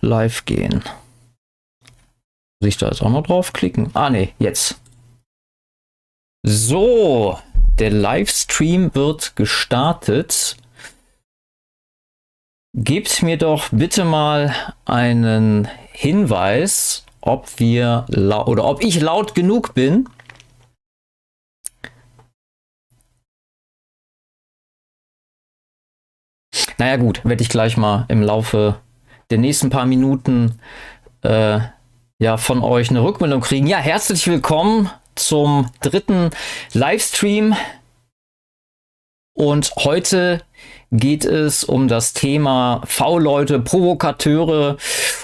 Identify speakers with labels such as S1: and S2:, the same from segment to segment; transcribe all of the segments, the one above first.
S1: live gehen. Muss ich da jetzt auch noch draufklicken? Ah, ne, jetzt. So, der Livestream wird gestartet. Gebt mir doch bitte mal einen Hinweis, ob wir oder ob ich laut genug bin. Naja gut, werde ich gleich mal im Laufe der nächsten paar Minuten äh, ja von euch eine Rückmeldung kriegen. Ja, herzlich willkommen zum dritten Livestream. Und heute geht es um das Thema V-Leute, Provokateure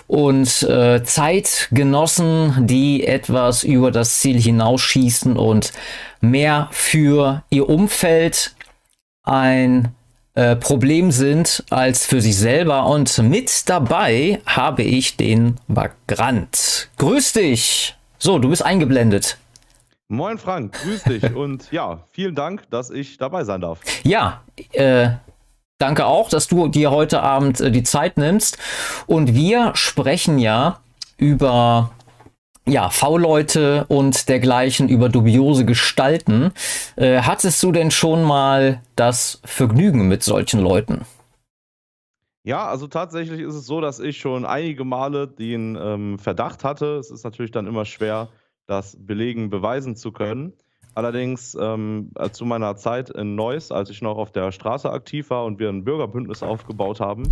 S1: und äh, Zeitgenossen, die etwas über das Ziel hinausschießen und mehr für ihr Umfeld ein äh, Problem sind als für sich selber. Und mit dabei habe ich den Vagrant. Grüß dich! So, du bist eingeblendet.
S2: Moin Frank, grüß dich und ja, vielen Dank, dass ich dabei sein darf.
S1: Ja, äh, danke auch, dass du dir heute Abend äh, die Zeit nimmst. Und wir sprechen ja über ja, V-Leute und dergleichen über dubiose Gestalten. Äh, hattest du denn schon mal das Vergnügen mit solchen Leuten?
S2: Ja, also tatsächlich ist es so, dass ich schon einige Male den ähm, Verdacht hatte. Es ist natürlich dann immer schwer, das belegen, beweisen zu können. Allerdings ähm, äh, zu meiner Zeit in Neuss, als ich noch auf der Straße aktiv war und wir ein Bürgerbündnis aufgebaut haben,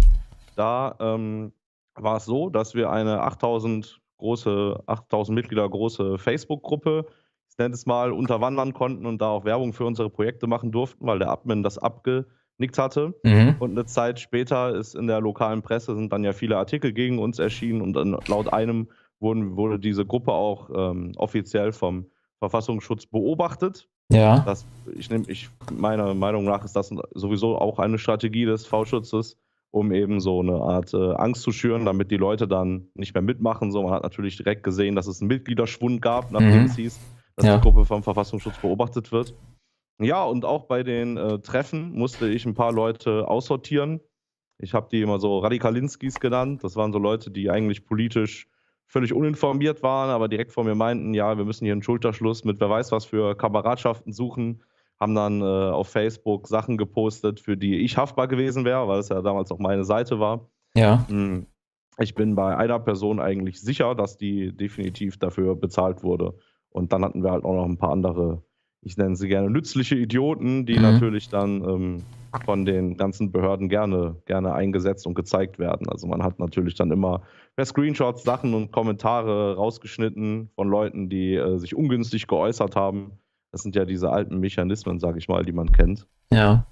S2: da ähm, war es so, dass wir eine 8000 große, 8000 Mitglieder große Facebook-Gruppe, ich nenne es mal, unterwandern konnten und da auch Werbung für unsere Projekte machen durften, weil der Admin das abgenickt hatte. Mhm. Und eine Zeit später ist in der lokalen Presse sind dann ja viele Artikel gegen uns erschienen und dann laut einem wurden, wurde diese Gruppe auch ähm, offiziell vom Verfassungsschutz beobachtet. Ja. Das, ich nehme, ich, meiner Meinung nach ist das sowieso auch eine Strategie des V-Schutzes, um eben so eine Art äh, Angst zu schüren, damit die Leute dann nicht mehr mitmachen. So, man hat natürlich direkt gesehen, dass es einen Mitgliederschwund gab, nachdem mhm. es hieß, dass ja. die Gruppe vom Verfassungsschutz beobachtet wird. Ja, und auch bei den äh, Treffen musste ich ein paar Leute aussortieren. Ich habe die immer so Radikalinskis genannt. Das waren so Leute, die eigentlich politisch völlig uninformiert waren, aber direkt vor mir meinten, ja, wir müssen hier einen Schulterschluss mit wer weiß was für Kameradschaften suchen haben dann äh, auf Facebook Sachen gepostet, für die ich haftbar gewesen wäre, weil es ja damals auch meine Seite war. Ja. Hm. Ich bin bei einer Person eigentlich sicher, dass die definitiv dafür bezahlt wurde. Und dann hatten wir halt auch noch ein paar andere, ich nenne sie gerne nützliche Idioten, die mhm. natürlich dann ähm, von den ganzen Behörden gerne, gerne eingesetzt und gezeigt werden. Also man hat natürlich dann immer per Screenshots Sachen und Kommentare rausgeschnitten von Leuten, die äh, sich ungünstig geäußert haben. Das sind ja diese alten Mechanismen, sage ich mal, die man kennt.
S1: Ja.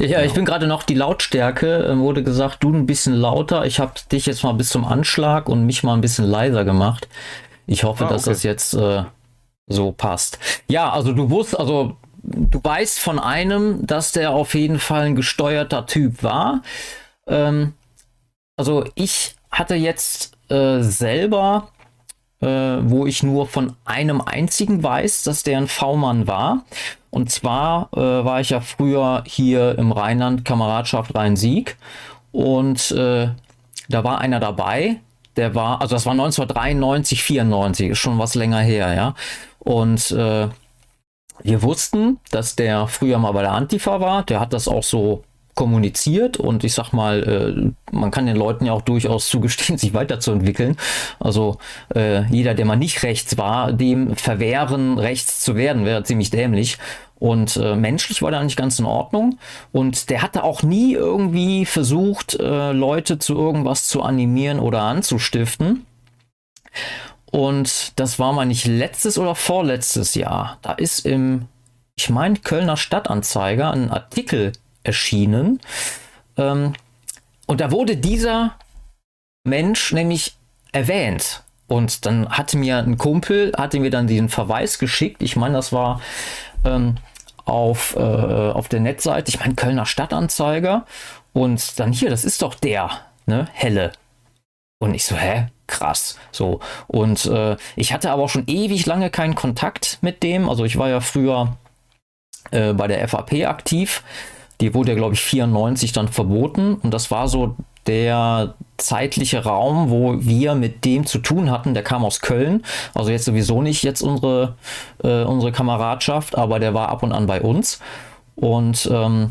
S1: Ja, ich bin gerade noch die Lautstärke, äh, wurde gesagt, du ein bisschen lauter. Ich habe dich jetzt mal bis zum Anschlag und mich mal ein bisschen leiser gemacht. Ich hoffe, ah, dass das jetzt äh, so passt. Ja, also du wusst, also du weißt von einem, dass der auf jeden Fall ein gesteuerter Typ war. Ähm, also ich hatte jetzt äh, selber äh, wo ich nur von einem einzigen weiß, dass der ein V-Mann war. Und zwar äh, war ich ja früher hier im Rheinland Kameradschaft Rhein-Sieg und äh, da war einer dabei, der war, also das war 1993, 94, ist schon was länger her, ja. Und äh, wir wussten, dass der früher mal bei der Antifa war, der hat das auch so kommuniziert und ich sag mal, äh, man kann den Leuten ja auch durchaus zugestehen, sich weiterzuentwickeln. Also äh, jeder, der mal nicht rechts war, dem verwehren, rechts zu werden, wäre ziemlich dämlich. Und äh, menschlich war der nicht ganz in Ordnung. Und der hatte auch nie irgendwie versucht, äh, Leute zu irgendwas zu animieren oder anzustiften. Und das war mal nicht letztes oder vorletztes Jahr. Da ist im, ich meine, Kölner Stadtanzeiger ein Artikel erschienen. Ähm, und da wurde dieser Mensch nämlich erwähnt. Und dann hatte mir ein Kumpel, hatte mir dann diesen Verweis geschickt. Ich meine, das war ähm, auf, äh, auf der Netzseite, ich meine, Kölner Stadtanzeiger. Und dann hier, das ist doch der, ne, Helle. Und ich so, hä? Krass. So. Und äh, ich hatte aber auch schon ewig lange keinen Kontakt mit dem. Also ich war ja früher äh, bei der FAP aktiv. Die wurde ja, glaube ich, 94 dann verboten. Und das war so der zeitliche Raum, wo wir mit dem zu tun hatten, der kam aus Köln. Also jetzt sowieso nicht jetzt unsere, äh, unsere Kameradschaft, aber der war ab und an bei uns. Und ähm,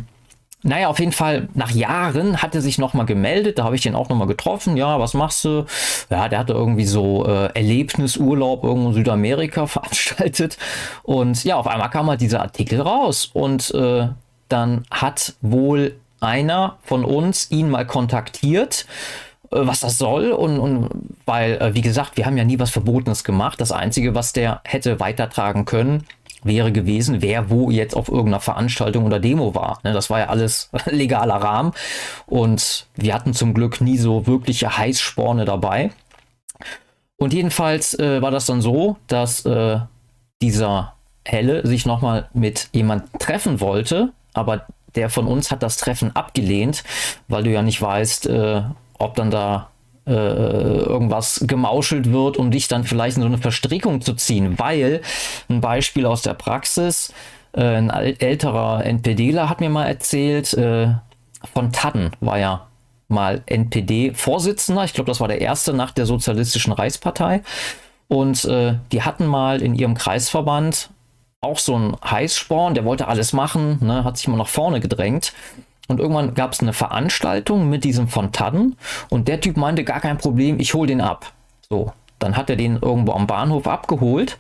S1: naja, auf jeden Fall, nach Jahren hat er sich nochmal gemeldet, da habe ich den auch nochmal getroffen. Ja, was machst du? Ja, der hatte irgendwie so äh, Erlebnisurlaub irgendwo in Südamerika veranstaltet. Und ja, auf einmal kam halt dieser Artikel raus. Und äh, dann hat wohl einer von uns ihn mal kontaktiert äh, was das soll und, und weil, äh, wie gesagt, wir haben ja nie was Verbotenes gemacht. Das Einzige, was der hätte weitertragen können, wäre gewesen, wer wo jetzt auf irgendeiner Veranstaltung oder Demo war. Ne, das war ja alles legaler Rahmen und wir hatten zum Glück nie so wirkliche Heißsporne dabei. Und jedenfalls äh, war das dann so, dass äh, dieser Helle sich nochmal mit jemand treffen wollte, aber der von uns hat das Treffen abgelehnt, weil du ja nicht weißt, äh, ob dann da äh, irgendwas gemauschelt wird, um dich dann vielleicht in so eine Verstrickung zu ziehen. Weil ein Beispiel aus der Praxis, äh, ein älterer NPDler hat mir mal erzählt, äh, von Tadden war ja mal NPD-Vorsitzender. Ich glaube, das war der erste nach der Sozialistischen Reichspartei. Und äh, die hatten mal in ihrem Kreisverband auch so einen Heißsporn, der wollte alles machen, ne, hat sich mal nach vorne gedrängt. Und irgendwann gab es eine Veranstaltung mit diesem Fontanen und der Typ meinte, gar kein Problem, ich hole den ab. So, dann hat er den irgendwo am Bahnhof abgeholt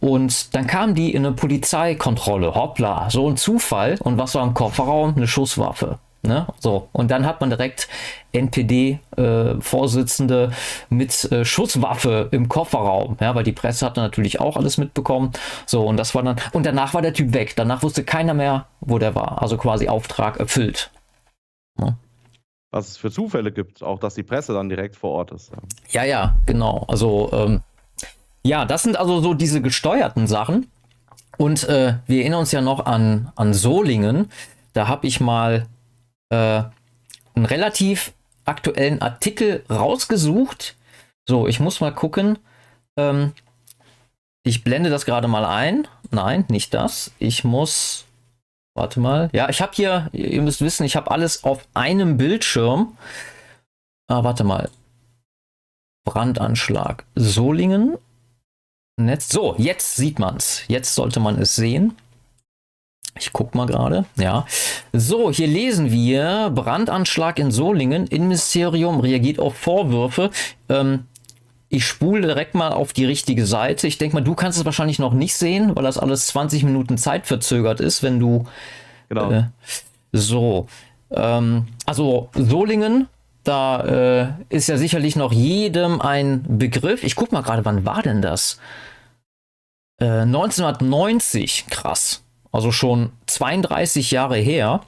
S1: und dann kam die in eine Polizeikontrolle. Hoppla, so ein Zufall. Und was war im Kofferraum? Eine Schusswaffe. Ne? So, und dann hat man direkt NPD-Vorsitzende äh, mit äh, Schusswaffe im Kofferraum, ja, weil die Presse hat natürlich auch alles mitbekommen. So, und das war dann, und danach war der Typ weg. Danach wusste keiner mehr, wo der war. Also quasi Auftrag erfüllt.
S2: Ne? Was es für Zufälle gibt, auch dass die Presse dann direkt vor Ort ist.
S1: Ja, ja, genau. Also, ähm, ja, das sind also so diese gesteuerten Sachen. Und äh, wir erinnern uns ja noch an, an Solingen. Da habe ich mal äh, einen relativ aktuellen Artikel rausgesucht. So, ich muss mal gucken. Ähm, ich blende das gerade mal ein. Nein, nicht das. Ich muss. Warte mal. Ja, ich habe hier, ihr müsst wissen, ich habe alles auf einem Bildschirm. Ah, warte mal. Brandanschlag. Solingen. Netz. So, jetzt sieht man es. Jetzt sollte man es sehen. Ich guck mal gerade. Ja. So, hier lesen wir: Brandanschlag in Solingen. Innenministerium reagiert auf Vorwürfe. Ähm, ich spule direkt mal auf die richtige Seite. Ich denke mal, du kannst es wahrscheinlich noch nicht sehen, weil das alles 20 Minuten Zeit verzögert ist, wenn du. Genau. Äh, so. Ähm, also Solingen, da äh, ist ja sicherlich noch jedem ein Begriff. Ich guck mal gerade, wann war denn das? Äh, 1990, krass also schon 32 Jahre her.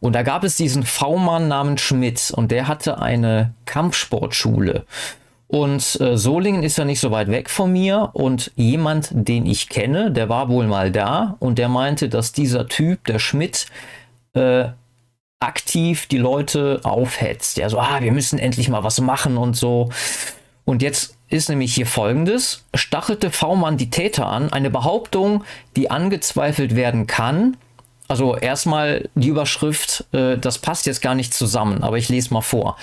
S1: Und da gab es diesen V-Mann namens Schmidt und der hatte eine Kampfsportschule. Und äh, Solingen ist ja nicht so weit weg von mir und jemand, den ich kenne, der war wohl mal da und der meinte, dass dieser Typ, der Schmidt, äh, aktiv die Leute aufhetzt. Der so, ah, wir müssen endlich mal was machen und so. Und jetzt ist nämlich hier folgendes. Stachelte V-Mann die Täter an, eine Behauptung, die angezweifelt werden kann. Also erstmal die Überschrift, äh, das passt jetzt gar nicht zusammen, aber ich lese mal vor.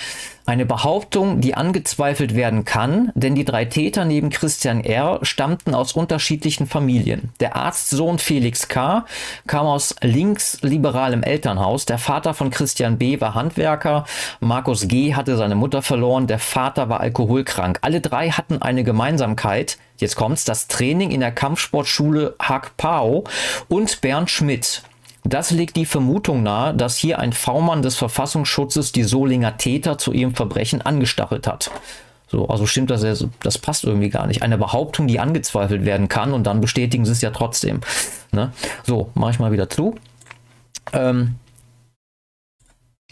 S1: Eine Behauptung, die angezweifelt werden kann, denn die drei Täter neben Christian R. stammten aus unterschiedlichen Familien. Der Arztsohn Felix K. kam aus linksliberalem Elternhaus. Der Vater von Christian B. war Handwerker. Markus G. hatte seine Mutter verloren. Der Vater war alkoholkrank. Alle drei hatten eine Gemeinsamkeit. Jetzt kommt's, das Training in der Kampfsportschule Hack Pao und Bernd Schmidt. Das legt die Vermutung nahe, dass hier ein V-Mann des Verfassungsschutzes die Solinger Täter zu ihrem Verbrechen angestachelt hat. So, also stimmt das, das passt irgendwie gar nicht. Eine Behauptung, die angezweifelt werden kann und dann bestätigen sie es ja trotzdem. Ne? So, mache ich mal wieder zu. Ähm,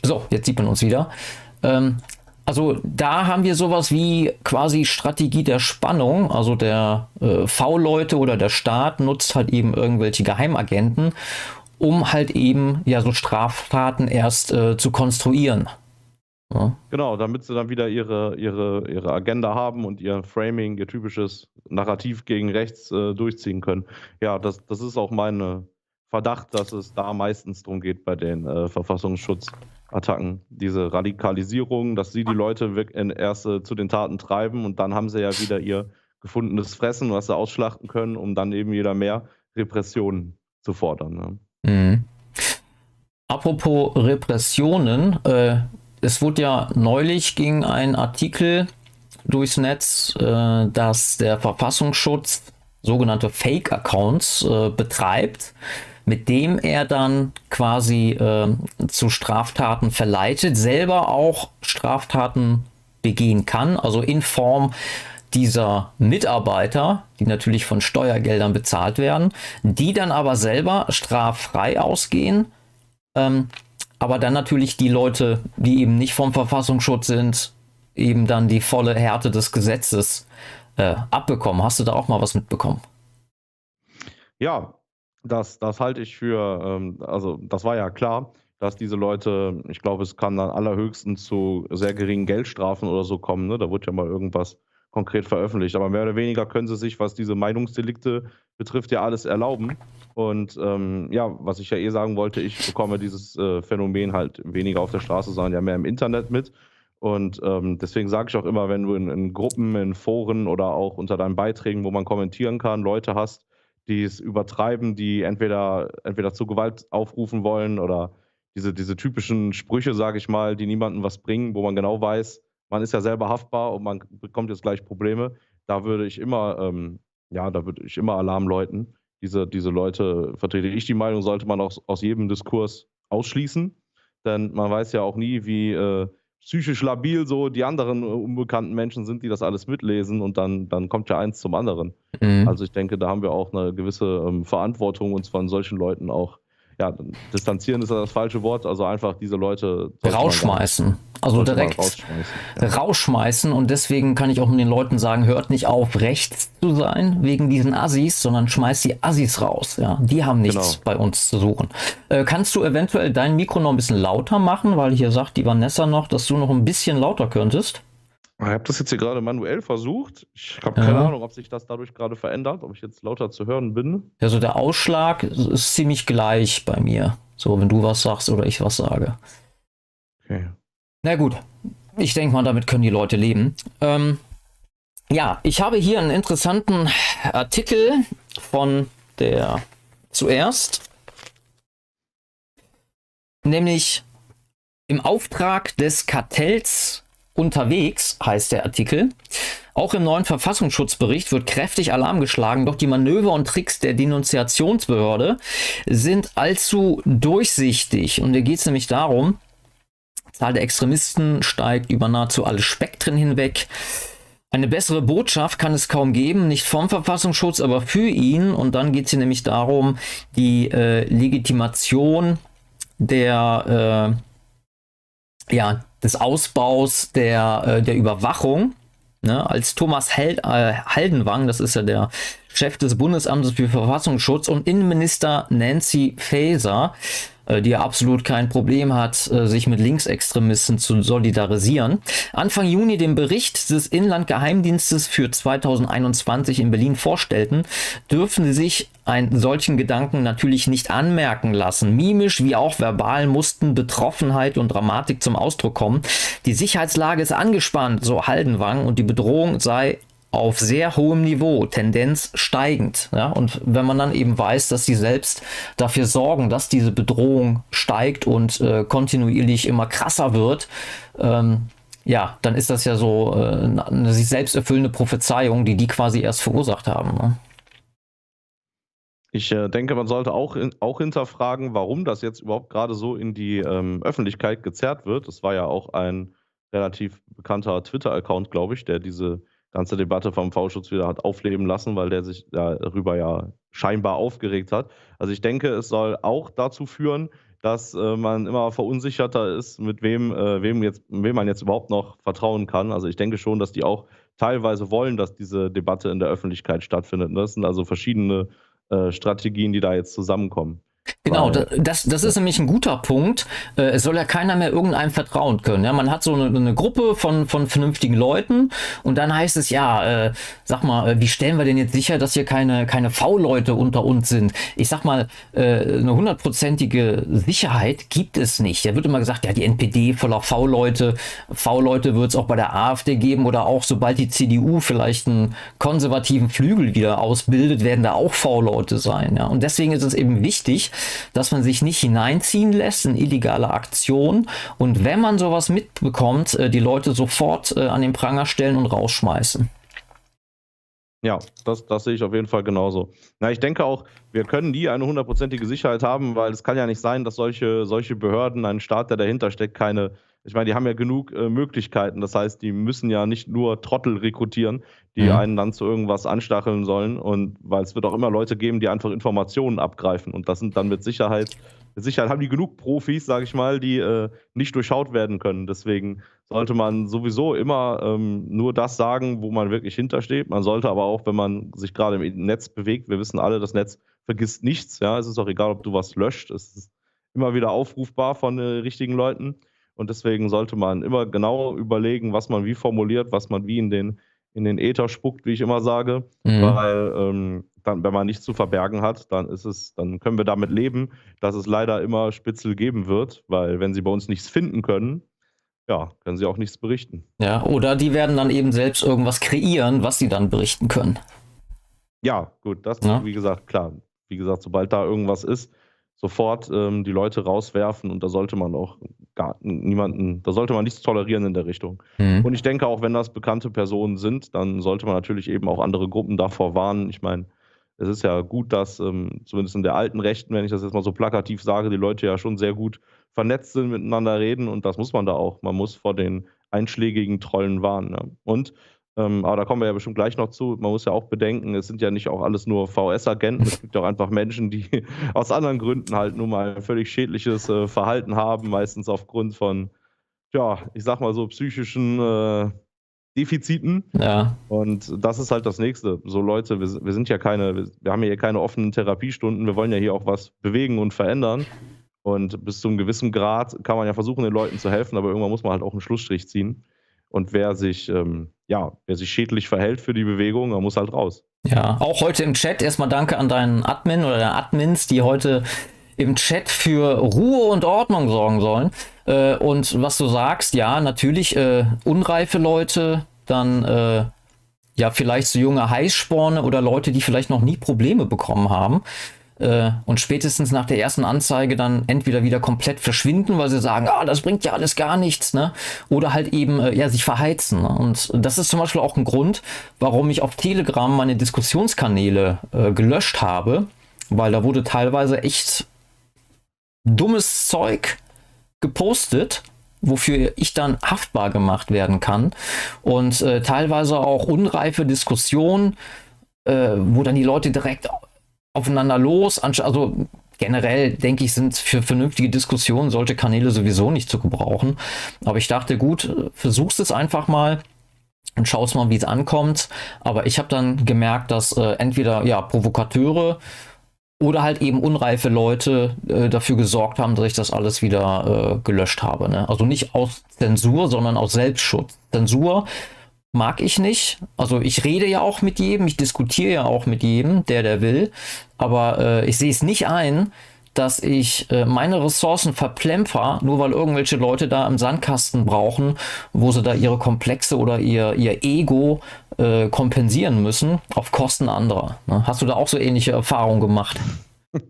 S1: so, jetzt sieht man uns wieder. Ähm, also da haben wir sowas wie quasi Strategie der Spannung. Also der äh, V-Leute oder der Staat nutzt halt eben irgendwelche Geheimagenten um halt eben ja so Straftaten erst äh, zu konstruieren.
S2: Ja. Genau, damit sie dann wieder ihre, ihre, ihre Agenda haben und ihr Framing, ihr typisches Narrativ gegen rechts äh, durchziehen können. Ja, das, das ist auch mein Verdacht, dass es da meistens darum geht bei den äh, Verfassungsschutz Attacken, diese Radikalisierung, dass sie die Leute erst äh, zu den Taten treiben und dann haben sie ja wieder ihr gefundenes Fressen, was sie ausschlachten können, um dann eben wieder mehr Repressionen zu fordern. Ne? Mhm.
S1: Apropos Repressionen, äh, es wurde ja neulich ging ein Artikel durchs Netz, äh, dass der Verfassungsschutz sogenannte Fake-Accounts äh, betreibt mit dem er dann quasi äh, zu Straftaten verleitet, selber auch Straftaten begehen kann, also in Form dieser Mitarbeiter, die natürlich von Steuergeldern bezahlt werden, die dann aber selber straffrei ausgehen, ähm, aber dann natürlich die Leute, die eben nicht vom Verfassungsschutz sind, eben dann die volle Härte des Gesetzes äh, abbekommen. Hast du da auch mal was mitbekommen?
S2: Ja, das, das halte ich für, ähm, also das war ja klar, dass diese Leute, ich glaube, es kann dann allerhöchstens zu sehr geringen Geldstrafen oder so kommen. Ne? Da wird ja mal irgendwas konkret veröffentlicht. Aber mehr oder weniger können sie sich, was diese Meinungsdelikte betrifft, ja alles erlauben. Und ähm, ja, was ich ja eh sagen wollte, ich bekomme dieses äh, Phänomen halt weniger auf der Straße, sondern ja mehr im Internet mit. Und ähm, deswegen sage ich auch immer, wenn du in, in, Gruppen, in Foren oder auch unter deinen Beiträgen, wo man kommentieren kann, Leute hast, die es übertreiben, die entweder, entweder zu Gewalt aufrufen wollen oder diese, diese typischen Sprüche, sage ich mal, die niemandem was bringen, wo man genau weiß, man ist ja selber haftbar und man bekommt jetzt gleich Probleme. Da würde ich immer, ähm, ja, da würde ich immer Alarm läuten. Diese, diese Leute, vertrete ich die Meinung, sollte man auch aus jedem Diskurs ausschließen. Denn man weiß ja auch nie, wie äh, psychisch labil so die anderen äh, unbekannten Menschen sind, die das alles mitlesen und dann, dann kommt ja eins zum anderen. Mhm. Also ich denke, da haben wir auch eine gewisse ähm, Verantwortung, uns von solchen Leuten auch ja, distanzieren ist das falsche Wort, also einfach diese Leute
S1: rausschmeißen. Also direkt rausschmeißen, ja. rausschmeißen und deswegen kann ich auch mit den Leuten sagen, hört nicht auf, rechts zu sein wegen diesen Assis, sondern schmeißt die Assis raus. Ja, die haben nichts genau. bei uns zu suchen. Äh, kannst du eventuell dein Mikro noch ein bisschen lauter machen, weil hier sagt die Vanessa noch, dass du noch ein bisschen lauter könntest?
S2: Ich habe das jetzt hier gerade manuell versucht. Ich habe keine ja. Ahnung, ob sich das dadurch gerade verändert, ob ich jetzt lauter zu hören bin.
S1: Also der Ausschlag ist ziemlich gleich bei mir. So, wenn du was sagst oder ich was sage. Okay. Na gut, ich denke mal, damit können die Leute leben. Ähm, ja, ich habe hier einen interessanten Artikel von der zuerst, nämlich im Auftrag des Kartells unterwegs, heißt der Artikel. Auch im neuen Verfassungsschutzbericht wird kräftig Alarm geschlagen, doch die Manöver und Tricks der Denunziationsbehörde sind allzu durchsichtig. Und da geht es nämlich darum, Zahl der Extremisten steigt über nahezu alle Spektren hinweg. Eine bessere Botschaft kann es kaum geben, nicht vom Verfassungsschutz, aber für ihn. Und dann geht es hier nämlich darum, die äh, Legitimation der äh, ja, des Ausbaus der, äh, der Überwachung. Ne, als Thomas Held, äh, Haldenwang, das ist ja der Chef des Bundesamtes für Verfassungsschutz, und Innenminister Nancy Faeser die ja absolut kein Problem hat, äh, sich mit Linksextremisten zu solidarisieren, Anfang Juni den Bericht des Inlandgeheimdienstes für 2021 in Berlin vorstellten, dürfen sie sich einen solchen Gedanken natürlich nicht anmerken lassen. Mimisch wie auch verbal mussten Betroffenheit und Dramatik zum Ausdruck kommen. Die Sicherheitslage ist angespannt, so Haldenwang, und die Bedrohung sei auf sehr hohem Niveau, Tendenz steigend. Ja? Und wenn man dann eben weiß, dass sie selbst dafür sorgen, dass diese Bedrohung steigt und äh, kontinuierlich immer krasser wird, ähm, ja, dann ist das ja so äh, eine sich selbst erfüllende Prophezeiung, die die quasi erst verursacht haben. Ne?
S2: Ich äh, denke, man sollte auch, in, auch hinterfragen, warum das jetzt überhaupt gerade so in die ähm, Öffentlichkeit gezerrt wird. Es war ja auch ein relativ bekannter Twitter-Account, glaube ich, der diese ganze Debatte vom V-Schutz wieder hat aufleben lassen, weil der sich darüber ja scheinbar aufgeregt hat. Also ich denke, es soll auch dazu führen, dass äh, man immer verunsicherter ist, mit wem, äh, wem, jetzt, wem man jetzt überhaupt noch vertrauen kann. Also ich denke schon, dass die auch teilweise wollen, dass diese Debatte in der Öffentlichkeit stattfindet. Das sind also verschiedene äh, Strategien, die da jetzt zusammenkommen.
S1: Genau, das, das ist nämlich ein guter Punkt. Äh, es soll ja keiner mehr irgendeinem vertrauen können. Ja, man hat so eine, eine Gruppe von, von vernünftigen Leuten und dann heißt es ja, äh, sag mal, äh, wie stellen wir denn jetzt sicher, dass hier keine, keine V-Leute unter uns sind? Ich sag mal, äh, eine hundertprozentige Sicherheit gibt es nicht. Da wird immer gesagt, ja, die NPD voller V-Leute. V-Leute wird es auch bei der AfD geben oder auch sobald die CDU vielleicht einen konservativen Flügel wieder ausbildet, werden da auch V-Leute sein. Ja? Und deswegen ist es eben wichtig, dass man sich nicht hineinziehen lässt in illegale Aktionen und wenn man sowas mitbekommt, äh, die Leute sofort äh, an den Pranger stellen und rausschmeißen.
S2: Ja, das, das sehe ich auf jeden Fall genauso. Na, ich denke auch, wir können nie eine hundertprozentige Sicherheit haben, weil es kann ja nicht sein, dass solche, solche Behörden, ein Staat, der dahinter steckt, keine ich meine, die haben ja genug äh, Möglichkeiten. Das heißt, die müssen ja nicht nur Trottel rekrutieren, die mhm. einen dann zu irgendwas anstacheln sollen. Und weil es wird auch immer Leute geben, die einfach Informationen abgreifen. Und das sind dann mit Sicherheit, mit Sicherheit haben die genug Profis, sage ich mal, die äh, nicht durchschaut werden können. Deswegen sollte man sowieso immer ähm, nur das sagen, wo man wirklich hintersteht. Man sollte aber auch, wenn man sich gerade im Netz bewegt, wir wissen alle, das Netz vergisst nichts. Ja, es ist auch egal, ob du was löscht. Es ist immer wieder aufrufbar von äh, richtigen Leuten. Und deswegen sollte man immer genau überlegen, was man wie formuliert, was man wie in den, in den Äther spuckt, wie ich immer sage. Mhm. Weil ähm, dann, wenn man nichts zu verbergen hat, dann ist es, dann können wir damit leben, dass es leider immer Spitzel geben wird, weil wenn sie bei uns nichts finden können, ja, können sie auch nichts berichten.
S1: Ja, oder die werden dann eben selbst irgendwas kreieren, was sie dann berichten können.
S2: Ja, gut, das, ja. wie gesagt, klar. Wie gesagt, sobald da irgendwas ist, sofort ähm, die Leute rauswerfen und da sollte man auch gar niemanden, da sollte man nichts tolerieren in der Richtung. Mhm. Und ich denke auch, wenn das bekannte Personen sind, dann sollte man natürlich eben auch andere Gruppen davor warnen. Ich meine, es ist ja gut, dass ähm, zumindest in der alten Rechten, wenn ich das jetzt mal so plakativ sage, die Leute ja schon sehr gut vernetzt sind, miteinander reden und das muss man da auch. Man muss vor den einschlägigen Trollen warnen. Ja. Und ähm, aber da kommen wir ja bestimmt gleich noch zu. Man muss ja auch bedenken, es sind ja nicht auch alles nur VS-Agenten. Es gibt auch einfach Menschen, die aus anderen Gründen halt nur mal ein völlig schädliches äh, Verhalten haben, meistens aufgrund von, ja, ich sag mal so psychischen äh, Defiziten.
S1: Ja.
S2: Und das ist halt das Nächste. So Leute, wir, wir sind ja keine, wir, wir haben hier keine offenen Therapiestunden. Wir wollen ja hier auch was bewegen und verändern. Und bis zu einem gewissen Grad kann man ja versuchen, den Leuten zu helfen, aber irgendwann muss man halt auch einen Schlussstrich ziehen. Und wer sich, ähm, ja, wer sich schädlich verhält für die Bewegung, der muss halt raus.
S1: Ja, auch heute im Chat erstmal danke an deinen Admin oder deine Admins, die heute im Chat für Ruhe und Ordnung sorgen sollen. Äh, und was du sagst, ja, natürlich äh, unreife Leute, dann äh, ja vielleicht so junge Heißsporne oder Leute, die vielleicht noch nie Probleme bekommen haben äh, und spätestens nach der ersten Anzeige dann entweder wieder komplett verschwinden, weil sie sagen, ah, das bringt ja alles gar nichts, ne? Oder halt eben äh, ja sich verheizen. Ne? Und das ist zum Beispiel auch ein Grund, warum ich auf Telegram meine Diskussionskanäle äh, gelöscht habe, weil da wurde teilweise echt dummes Zeug gepostet wofür ich dann haftbar gemacht werden kann und äh, teilweise auch unreife Diskussionen, äh, wo dann die Leute direkt aufeinander los. Also generell denke ich, sind für vernünftige Diskussionen solche Kanäle sowieso nicht zu gebrauchen. Aber ich dachte, gut, versuchst es einfach mal und schaust mal, wie es ankommt. Aber ich habe dann gemerkt, dass äh, entweder ja Provokateure oder halt eben unreife Leute äh, dafür gesorgt haben, dass ich das alles wieder äh, gelöscht habe. Ne? Also nicht aus Zensur, sondern aus Selbstschutz. Zensur mag ich nicht. Also ich rede ja auch mit jedem, ich diskutiere ja auch mit jedem, der der will. Aber äh, ich sehe es nicht ein, dass ich äh, meine Ressourcen verplemper, nur weil irgendwelche Leute da im Sandkasten brauchen, wo sie da ihre Komplexe oder ihr, ihr Ego äh, kompensieren müssen auf Kosten anderer. Ne? Hast du da auch so ähnliche Erfahrungen gemacht?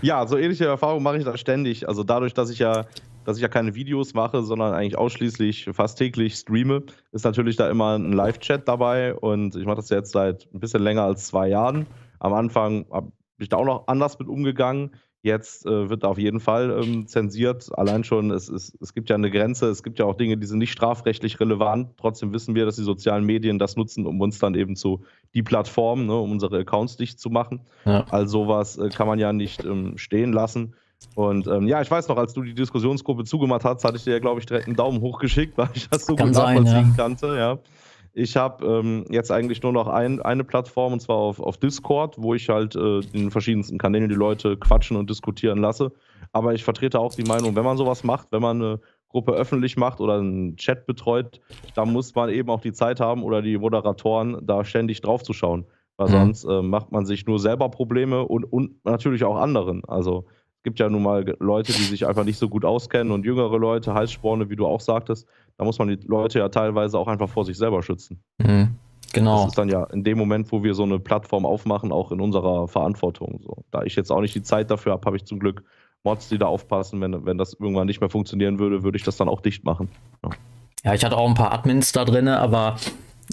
S2: Ja, so ähnliche Erfahrungen mache ich da ständig. Also dadurch, dass ich ja dass ich ja keine Videos mache, sondern eigentlich ausschließlich fast täglich streame, ist natürlich da immer ein Live-Chat dabei und ich mache das jetzt seit ein bisschen länger als zwei Jahren. Am Anfang habe ich da auch noch anders mit umgegangen. Jetzt äh, wird auf jeden Fall ähm, zensiert. Allein schon, es, es, es gibt ja eine Grenze, es gibt ja auch Dinge, die sind nicht strafrechtlich relevant. Trotzdem wissen wir, dass die sozialen Medien das nutzen, um uns dann eben zu die Plattform, ne, um unsere Accounts dicht zu machen. Ja. All sowas äh, kann man ja nicht ähm, stehen lassen. Und ähm, ja, ich weiß noch, als du die Diskussionsgruppe zugemacht hast, hatte ich dir ja, glaube ich, direkt einen Daumen hoch geschickt, weil ich das so
S1: Kann gut sein, nachvollziehen
S2: ja. kannte. Ja. Ich habe ähm, jetzt eigentlich nur noch ein, eine Plattform und zwar auf, auf Discord, wo ich halt äh, in verschiedensten Kanälen die Leute quatschen und diskutieren lasse. Aber ich vertrete auch die Meinung, wenn man sowas macht, wenn man eine Gruppe öffentlich macht oder einen Chat betreut, dann muss man eben auch die Zeit haben oder die Moderatoren da ständig drauf zu schauen. Weil mhm. sonst äh, macht man sich nur selber Probleme und, und natürlich auch anderen. Also gibt ja nun mal Leute, die sich einfach nicht so gut auskennen und jüngere Leute, Heißsporne, wie du auch sagtest, da muss man die Leute ja teilweise auch einfach vor sich selber schützen. Mhm. Genau. Das ist dann ja in dem Moment, wo wir so eine Plattform aufmachen, auch in unserer Verantwortung. So. Da ich jetzt auch nicht die Zeit dafür habe, habe ich zum Glück Mods, die da aufpassen. Wenn, wenn das irgendwann nicht mehr funktionieren würde, würde ich das dann auch dicht machen.
S1: Ja, ja ich hatte auch ein paar Admins da drin, aber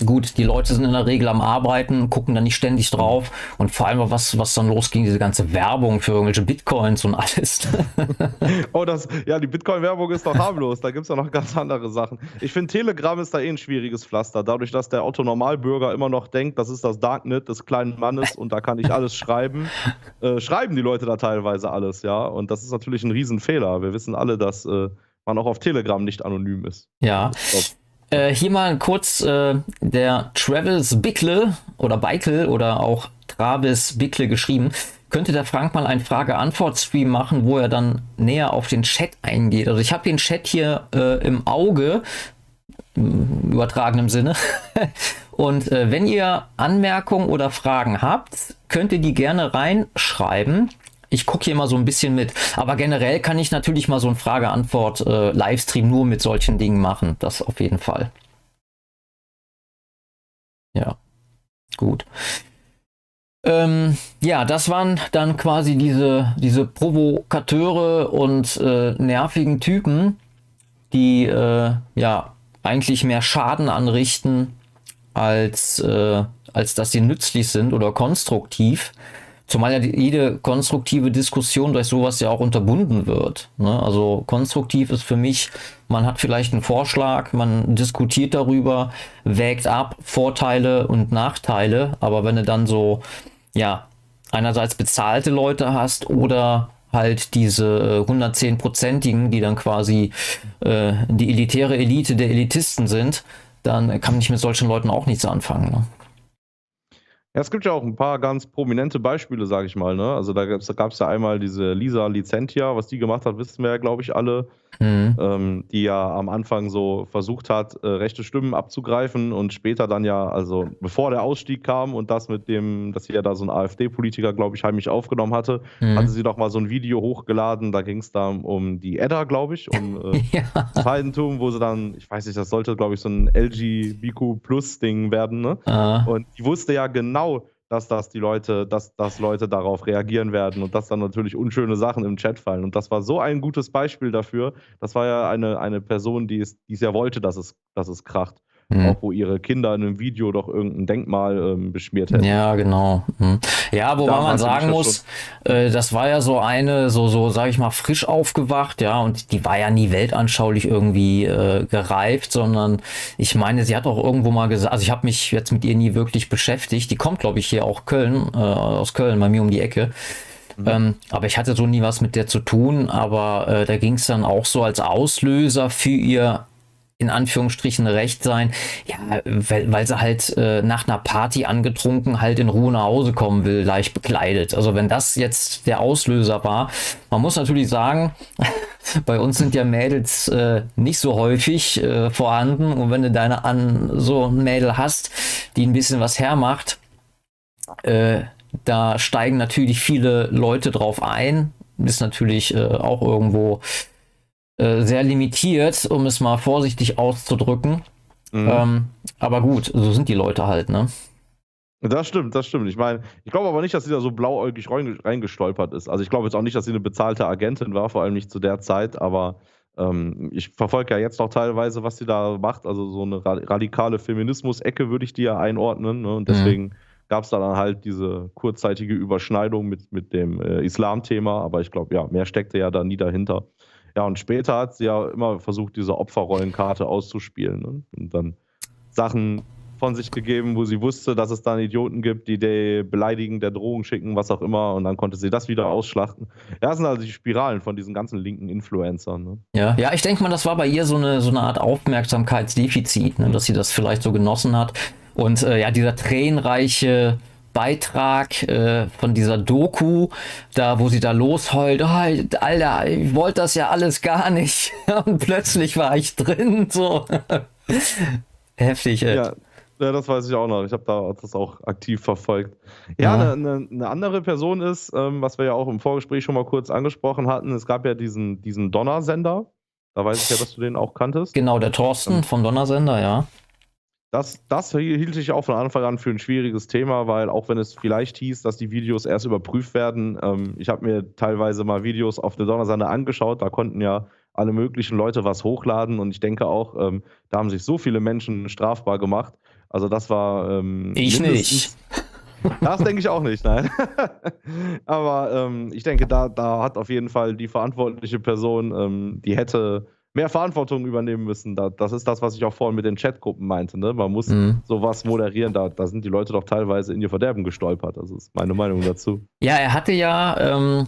S1: Gut, die Leute sind in der Regel am Arbeiten, gucken da nicht ständig drauf und vor allem, was, was dann losging, diese ganze Werbung für irgendwelche Bitcoins und alles.
S2: oh, das, ja, die Bitcoin-Werbung ist doch harmlos, da gibt es ja noch ganz andere Sachen. Ich finde, Telegram ist da eh ein schwieriges Pflaster, dadurch, dass der Otto-Normalbürger immer noch denkt, das ist das Darknet des kleinen Mannes und da kann ich alles schreiben, äh, schreiben die Leute da teilweise alles, ja, und das ist natürlich ein Riesenfehler. Wir wissen alle, dass äh, man auch auf Telegram nicht anonym ist.
S1: Ja. Äh, hier mal kurz äh, der Travis Bickle oder Beikel oder auch Travis Bickle geschrieben. Könnte der Frank mal einen Frage-Antwort-Stream machen, wo er dann näher auf den Chat eingeht? Also ich habe den Chat hier äh, im Auge, im übertragenen Sinne. Und äh, wenn ihr Anmerkungen oder Fragen habt, könnt ihr die gerne reinschreiben ich gucke hier mal so ein bisschen mit. Aber generell kann ich natürlich mal so ein Frage-Antwort-Livestream äh, nur mit solchen Dingen machen. Das auf jeden Fall. Ja, gut. Ähm, ja, das waren dann quasi diese, diese Provokateure und äh, nervigen Typen, die äh, ja eigentlich mehr Schaden anrichten, als, äh, als dass sie nützlich sind oder konstruktiv. Zumal ja jede konstruktive Diskussion durch sowas ja auch unterbunden wird. Ne? Also konstruktiv ist für mich, man hat vielleicht einen Vorschlag, man diskutiert darüber, wägt ab Vorteile und Nachteile, aber wenn du dann so, ja, einerseits bezahlte Leute hast oder halt diese 110-prozentigen, die dann quasi äh, die elitäre Elite der Elitisten sind, dann kann ich mit solchen Leuten auch nichts anfangen. Ne?
S2: Ja, es gibt ja auch ein paar ganz prominente Beispiele, sage ich mal. Ne? Also da gab es ja einmal diese Lisa Licentia, was die gemacht hat, wissen wir ja, glaube ich, alle mhm. ähm, die ja am Anfang so versucht hat, äh, rechte Stimmen abzugreifen und später dann ja, also bevor der Ausstieg kam und das mit dem, dass sie ja da so ein AfD-Politiker, glaube ich, heimlich aufgenommen hatte, mhm. hatte sie doch mal so ein Video hochgeladen, da ging es dann um die Edda, glaube ich, um äh, ja. das Heidentum, wo sie dann, ich weiß nicht, das sollte, glaube ich, so ein LGBTQ-Plus-Ding werden, ne? Ah. Und die wusste ja genau, dass das die Leute, dass, dass Leute darauf reagieren werden und dass dann natürlich unschöne Sachen im Chat fallen. Und das war so ein gutes Beispiel dafür. Das war ja eine, eine Person, die es, die es ja wollte, dass es, dass es kracht. Mhm. Auch wo ihre Kinder in einem Video doch irgendein Denkmal ähm, beschmiert hätten.
S1: Ja, genau. Mhm. Ja, wobei man sagen muss, äh, das war ja so eine, so, so, sag ich mal, frisch aufgewacht, ja, und die war ja nie weltanschaulich irgendwie äh, gereift, sondern ich meine, sie hat auch irgendwo mal gesagt, also ich habe mich jetzt mit ihr nie wirklich beschäftigt. Die kommt, glaube ich, hier auch Köln, äh, aus Köln, bei mir um die Ecke. Mhm. Ähm, aber ich hatte so nie was mit der zu tun, aber äh, da ging es dann auch so als Auslöser für ihr in Anführungsstrichen recht sein, ja, weil, weil sie halt äh, nach einer Party angetrunken halt in Ruhe nach Hause kommen will, leicht bekleidet. Also wenn das jetzt der Auslöser war, man muss natürlich sagen, bei uns sind ja Mädels äh, nicht so häufig äh, vorhanden und wenn du deine an so ein Mädel hast, die ein bisschen was hermacht, äh, da steigen natürlich viele Leute drauf ein. Ist natürlich äh, auch irgendwo äh, sehr limitiert, um es mal vorsichtig auszudrücken. Mhm. Ähm, aber gut, so sind die Leute halt, ne?
S2: Das stimmt, das stimmt. Ich meine, ich glaube aber nicht, dass sie da so blauäugig reingestolpert ist. Also ich glaube jetzt auch nicht, dass sie eine bezahlte Agentin war, vor allem nicht zu der Zeit, aber ähm, ich verfolge ja jetzt noch teilweise, was sie da macht. Also so eine radikale Feminismus-Ecke würde ich die ja einordnen. Ne? Und mhm. deswegen mhm. gab es da dann halt diese kurzzeitige Überschneidung mit, mit dem äh, Islam-Thema. Aber ich glaube, ja, mehr steckte ja da nie dahinter. Ja, und später hat sie ja immer versucht, diese Opferrollenkarte auszuspielen ne? und dann Sachen von sich gegeben, wo sie wusste, dass es dann Idioten gibt, die die beleidigen, der Drohung schicken, was auch immer, und dann konnte sie das wieder ausschlachten. Ja, das sind also die Spiralen von diesen ganzen linken Influencern. Ne?
S1: Ja, ja, ich denke mal, das war bei ihr so eine, so eine Art Aufmerksamkeitsdefizit, ne, dass sie das vielleicht so genossen hat. Und äh, ja, dieser tränenreiche Beitrag äh, von dieser Doku, da wo sie da losheult, oh, Alter, ich wollte das ja alles gar nicht. Und plötzlich war ich drin, so. Heftig, ey.
S2: Ja. Ja, das weiß ich auch noch. Ich habe da das auch aktiv verfolgt. Ja, eine ja. ne, ne andere Person ist, ähm, was wir ja auch im Vorgespräch schon mal kurz angesprochen hatten, es gab ja diesen, diesen Donnersender. Da weiß ich ja, dass du den auch kanntest.
S1: Genau, der Thorsten ähm, vom Donnersender, ja.
S2: Das, das hielt sich auch von Anfang an für ein schwieriges Thema, weil auch wenn es vielleicht hieß, dass die Videos erst überprüft werden, ähm, ich habe mir teilweise mal Videos auf der Donnersender angeschaut, da konnten ja alle möglichen Leute was hochladen und ich denke auch, ähm, da haben sich so viele Menschen strafbar gemacht. Also das war. Ähm,
S1: ich nicht.
S2: Das denke ich auch nicht, nein. Aber ähm, ich denke, da, da hat auf jeden Fall die verantwortliche Person, ähm, die hätte mehr Verantwortung übernehmen müssen. Da, das ist das, was ich auch vorhin mit den Chatgruppen meinte. Ne? Man muss mhm. sowas moderieren. Da, da sind die Leute doch teilweise in ihr Verderben gestolpert. Das ist meine Meinung dazu.
S1: Ja, er hatte ja, ähm,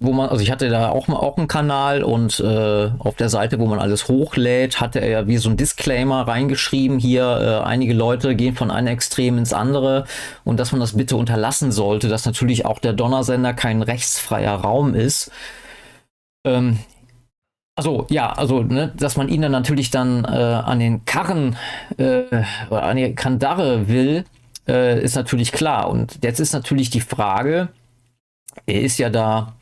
S1: wo man, also ich hatte da auch, auch einen Kanal und äh, auf der Seite, wo man alles hochlädt, hatte er ja wie so ein Disclaimer reingeschrieben, hier äh, einige Leute gehen von einem Extrem ins andere und dass man das bitte unterlassen sollte, dass natürlich auch der Donnersender kein rechtsfreier Raum ist. Ähm, also ja, also ne, dass man ihn dann natürlich dann äh, an den Karren äh, oder an die Kandare will, äh, ist natürlich klar. Und jetzt ist natürlich die Frage, er ist ja da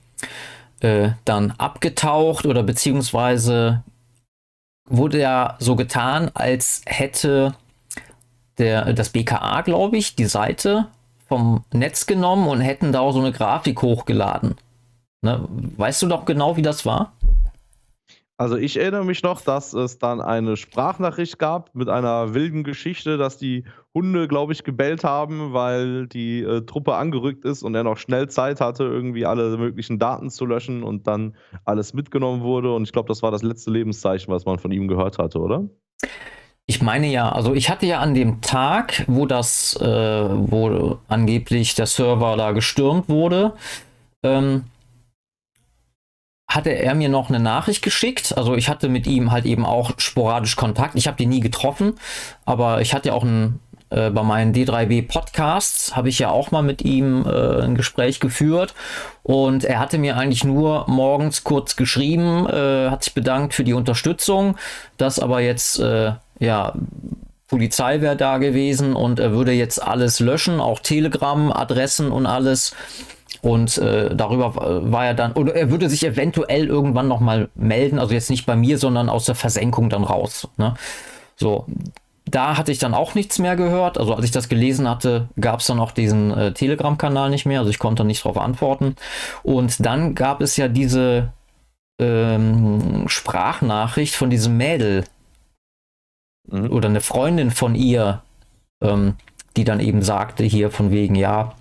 S1: äh, dann abgetaucht oder beziehungsweise wurde ja so getan, als hätte der, das BKA, glaube ich, die Seite vom Netz genommen und hätten da auch so eine Grafik hochgeladen. Ne? Weißt du doch genau, wie das war?
S2: Also ich erinnere mich noch, dass es dann eine Sprachnachricht gab mit einer wilden Geschichte, dass die Hunde, glaube ich, gebellt haben, weil die äh, Truppe angerückt ist und er noch schnell Zeit hatte, irgendwie alle möglichen Daten zu löschen und dann alles mitgenommen wurde. Und ich glaube, das war das letzte Lebenszeichen, was man von ihm gehört hatte, oder?
S1: Ich meine ja, also ich hatte ja an dem Tag, wo das, äh, wo angeblich der Server da gestürmt wurde, ähm, hatte er mir noch eine Nachricht geschickt. Also ich hatte mit ihm halt eben auch sporadisch Kontakt. Ich habe den nie getroffen, aber ich hatte auch ein, äh, bei meinen D3W Podcasts habe ich ja auch mal mit ihm äh, ein Gespräch geführt und er hatte mir eigentlich nur morgens kurz geschrieben, äh, hat sich bedankt für die Unterstützung, dass aber jetzt äh, ja Polizei wäre da gewesen und er würde jetzt alles löschen, auch Telegram, Adressen und alles. Und äh, darüber war er dann, oder er würde sich eventuell irgendwann nochmal melden, also jetzt nicht bei mir, sondern aus der Versenkung dann raus. Ne? So, da hatte ich dann auch nichts mehr gehört. Also als ich das gelesen hatte, gab es dann auch diesen äh, Telegram-Kanal nicht mehr, also ich konnte nicht darauf antworten. Und dann gab es ja diese ähm, Sprachnachricht von diesem Mädel mhm. oder eine Freundin von ihr, ähm, die dann eben sagte hier von wegen, ja,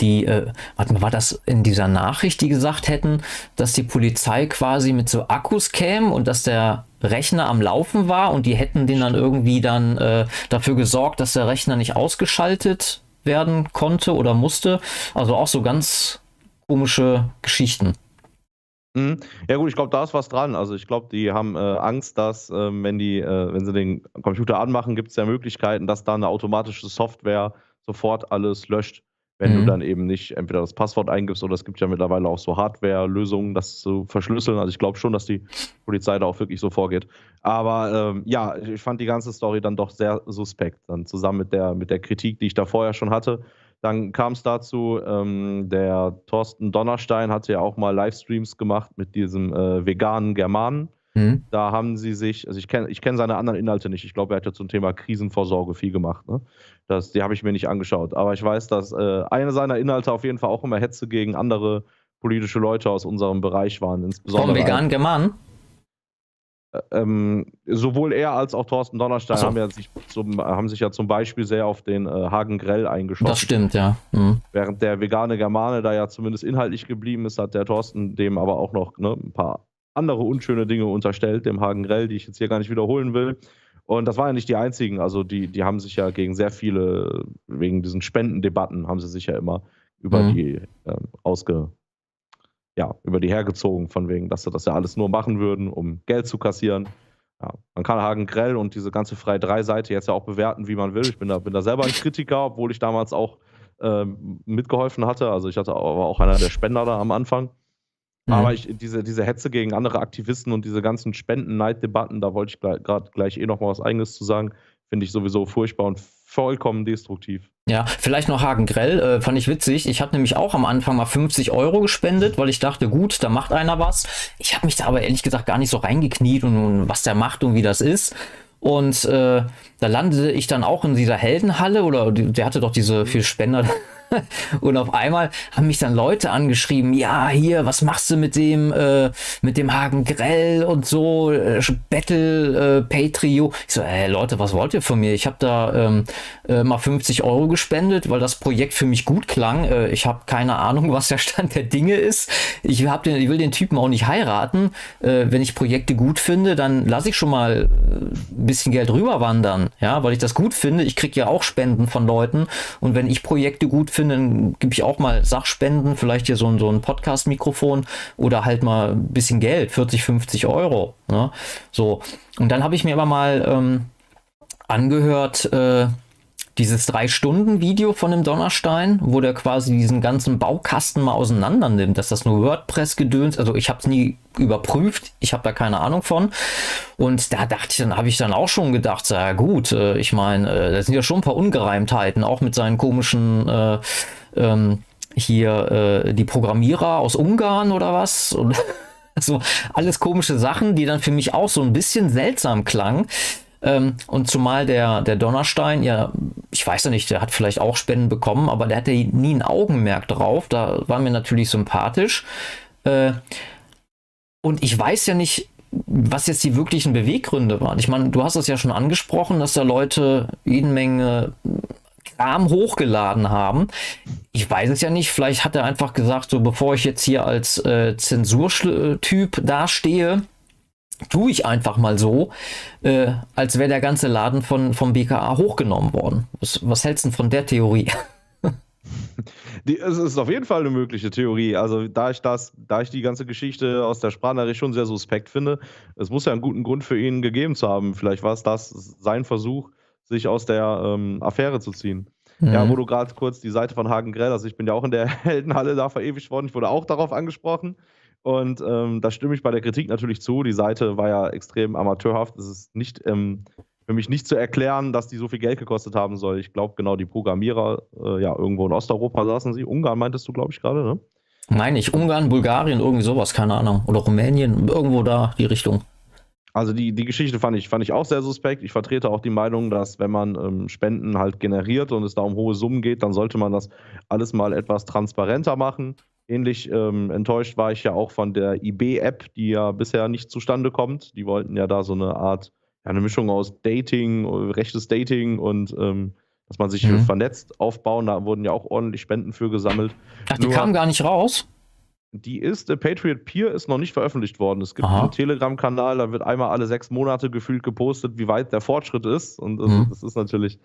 S1: die, äh, warte mal, war das in dieser Nachricht, die gesagt hätten, dass die Polizei quasi mit so Akkus käme und dass der Rechner am Laufen war und die hätten den dann irgendwie dann äh, dafür gesorgt, dass der Rechner nicht ausgeschaltet werden konnte oder musste. Also auch so ganz komische Geschichten.
S2: Mhm. Ja gut, ich glaube, da ist was dran. Also ich glaube, die haben äh, Angst, dass äh, wenn die, äh, wenn sie den Computer anmachen, gibt es ja Möglichkeiten, dass da eine automatische Software sofort alles löscht wenn mhm. du dann eben nicht entweder das Passwort eingibst oder es gibt ja mittlerweile auch so Hardware-Lösungen, das zu verschlüsseln. Also ich glaube schon, dass die Polizei da auch wirklich so vorgeht. Aber ähm, ja, ich fand die ganze Story dann doch sehr suspekt, dann zusammen mit der, mit der Kritik, die ich da vorher schon hatte. Dann kam es dazu, ähm, der Thorsten Donnerstein hatte ja auch mal Livestreams gemacht mit diesem äh, veganen Germanen. Mhm. Da haben sie sich, also ich kenne ich kenn seine anderen Inhalte nicht. Ich glaube, er hat ja zum Thema Krisenvorsorge viel gemacht. Ne? Das, die habe ich mir nicht angeschaut. Aber ich weiß, dass äh, eine seiner Inhalte auf jeden Fall auch immer Hetze gegen andere politische Leute aus unserem Bereich waren.
S1: Insbesondere Vom veganen Germanen?
S2: Äh, ähm, sowohl er als auch Thorsten Donnerstein so. haben, ja sich zum, haben sich ja zum Beispiel sehr auf den äh, Hagen Grell eingeschossen.
S1: Das stimmt, ja. Mhm.
S2: Während der vegane Germane da ja zumindest inhaltlich geblieben ist, hat der Thorsten dem aber auch noch ne, ein paar andere unschöne Dinge unterstellt, dem Hagen Grell, die ich jetzt hier gar nicht wiederholen will. Und das waren ja nicht die einzigen. Also die, die haben sich ja gegen sehr viele, wegen diesen Spendendebatten, haben sie sich ja immer über mhm. die ähm, ausge, ja, über die hergezogen, von wegen, dass sie das ja alles nur machen würden, um Geld zu kassieren. Ja, man kann Hagen Grell und diese ganze Frei 3-Seite jetzt ja auch bewerten, wie man will. Ich bin da, bin da selber ein Kritiker, obwohl ich damals auch ähm, mitgeholfen hatte. Also ich hatte aber auch einer der Spender da am Anfang. Mhm. Aber ich, diese, diese Hetze gegen andere Aktivisten und diese ganzen Spenden-Neid-Debatten, da wollte ich gerade gleich eh noch mal was Eigenes zu sagen, finde ich sowieso furchtbar und vollkommen destruktiv.
S1: Ja, vielleicht noch Hagen Grell, äh, fand ich witzig. Ich habe nämlich auch am Anfang mal 50 Euro gespendet, weil ich dachte, gut, da macht einer was. Ich habe mich da aber ehrlich gesagt gar nicht so reingekniet und, und was der macht und wie das ist. Und äh, da landete ich dann auch in dieser Heldenhalle oder der hatte doch diese vier Spender und auf einmal haben mich dann Leute angeschrieben, ja, hier, was machst du mit dem, äh, mit dem Hagen Grell und so, äh, Battle, äh, Patrio. Ich so, ey, Leute, was wollt ihr von mir? Ich habe da ähm, äh, mal 50 Euro gespendet, weil das Projekt für mich gut klang. Äh, ich habe keine Ahnung, was der Stand der Dinge ist. Ich, hab den, ich will den Typen auch nicht heiraten. Äh, wenn ich Projekte gut finde, dann lasse ich schon mal ein äh, bisschen Geld rüberwandern, ja, weil ich das gut finde. Ich kriege ja auch Spenden von Leuten und wenn ich Projekte gut finde, finde, dann gebe ich auch mal Sachspenden, vielleicht hier so ein, so ein Podcast-Mikrofon oder halt mal ein bisschen Geld, 40, 50 Euro. Ne? So. Und dann habe ich mir aber mal ähm, angehört, äh, dieses Drei-Stunden-Video von dem Donnerstein, wo der quasi diesen ganzen Baukasten mal auseinander nimmt, dass das nur WordPress-Gedöns, also ich habe es nie überprüft, ich habe da keine Ahnung von. Und da dachte ich, dann habe ich dann auch schon gedacht, ja gut, äh, ich meine, äh, da sind ja schon ein paar Ungereimtheiten, auch mit seinen komischen äh, ähm, hier äh, die Programmierer aus Ungarn oder was. Und so alles komische Sachen, die dann für mich auch so ein bisschen seltsam klangen. Ähm, und zumal der, der Donnerstein, ja, ich weiß ja nicht, der hat vielleicht auch Spenden bekommen, aber der hatte nie ein Augenmerk drauf. Da war mir natürlich sympathisch. Äh, und ich weiß ja nicht, was jetzt die wirklichen Beweggründe waren. Ich meine, du hast es ja schon angesprochen, dass da Leute jede Menge Kram hochgeladen haben. Ich weiß es ja nicht, vielleicht hat er einfach gesagt, so bevor ich jetzt hier als äh, Zensurtyp dastehe, tue ich einfach mal so, äh, als wäre der ganze Laden von, vom BKA hochgenommen worden. Was, was hältst du von der Theorie?
S2: Die, es ist auf jeden Fall eine mögliche Theorie. Also, da ich das, da ich die ganze Geschichte aus der Sprachnachricht schon sehr suspekt finde, es muss ja einen guten Grund für ihn gegeben zu haben. Vielleicht war es das sein Versuch, sich aus der ähm, Affäre zu ziehen. Mhm. Ja, wo du gerade kurz die Seite von Hagen Grell, also ich bin ja auch in der Heldenhalle da verewigt worden, ich wurde auch darauf angesprochen. Und ähm, da stimme ich bei der Kritik natürlich zu. Die Seite war ja extrem amateurhaft. Es ist nicht ähm, für mich nicht zu erklären, dass die so viel Geld gekostet haben soll. Ich glaube, genau die Programmierer, äh, ja, irgendwo in Osteuropa saßen sie. Ungarn meintest du, glaube ich, gerade, ne?
S1: Meine ich, Ungarn, Bulgarien, irgendwie sowas, keine Ahnung. Oder Rumänien, irgendwo da die Richtung.
S2: Also die, die Geschichte fand ich, fand ich auch sehr suspekt. Ich vertrete auch die Meinung, dass wenn man ähm, Spenden halt generiert und es da um hohe Summen geht, dann sollte man das alles mal etwas transparenter machen. Ähnlich ähm, enttäuscht war ich ja auch von der IB-App, die ja bisher nicht zustande kommt. Die wollten ja da so eine Art, ja, eine Mischung aus Dating, rechtes Dating und ähm, dass man sich mhm. vernetzt aufbauen. Da wurden ja auch ordentlich Spenden für gesammelt.
S1: Ach, die Nur, kamen gar nicht raus?
S2: Die ist, der Patriot Peer ist noch nicht veröffentlicht worden. Es gibt Aha. einen Telegram-Kanal, da wird einmal alle sechs Monate gefühlt gepostet, wie weit der Fortschritt ist. Und mhm. das ist natürlich,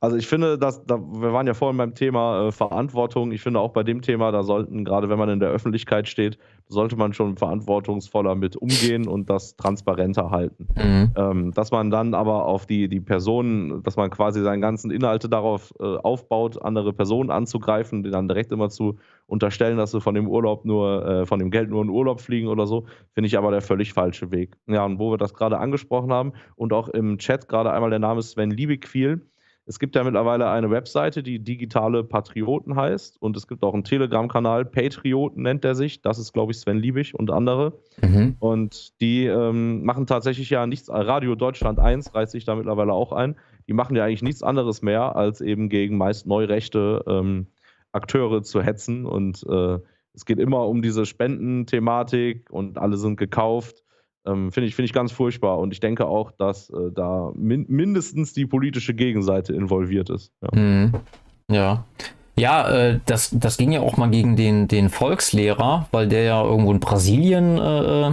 S2: also ich finde, dass, da, wir waren ja vorhin beim Thema äh, Verantwortung. Ich finde auch bei dem Thema, da sollten, gerade wenn man in der Öffentlichkeit steht, sollte man schon verantwortungsvoller mit umgehen und das transparenter halten. Mhm. Ähm, dass man dann aber auf die, die Personen, dass man quasi seine ganzen Inhalte darauf äh, aufbaut, andere Personen anzugreifen, die dann direkt immer zu unterstellen, dass sie von dem Urlaub nur, äh, von dem Geld nur in Urlaub fliegen oder so, finde ich aber der völlig falsche Weg. Ja, und wo wir das gerade angesprochen haben und auch im Chat gerade einmal der Name Sven Liebig fiel, es gibt ja mittlerweile eine Webseite, die Digitale Patrioten heißt und es gibt auch einen Telegram-Kanal, Patrioten nennt er sich. Das ist, glaube ich, Sven Liebig und andere. Mhm. Und die ähm, machen tatsächlich ja nichts, Radio Deutschland 1 reißt sich da mittlerweile auch ein. Die machen ja eigentlich nichts anderes mehr, als eben gegen meist Neurechte ähm, Akteure zu hetzen. Und äh, es geht immer um diese Spendenthematik und alle sind gekauft. Ähm, Finde ich, find ich ganz furchtbar. Und ich denke auch, dass äh, da min mindestens die politische Gegenseite involviert ist.
S1: Ja. Mhm. Ja, ja äh, das, das ging ja auch mal gegen den, den Volkslehrer, weil der ja irgendwo in Brasilien äh,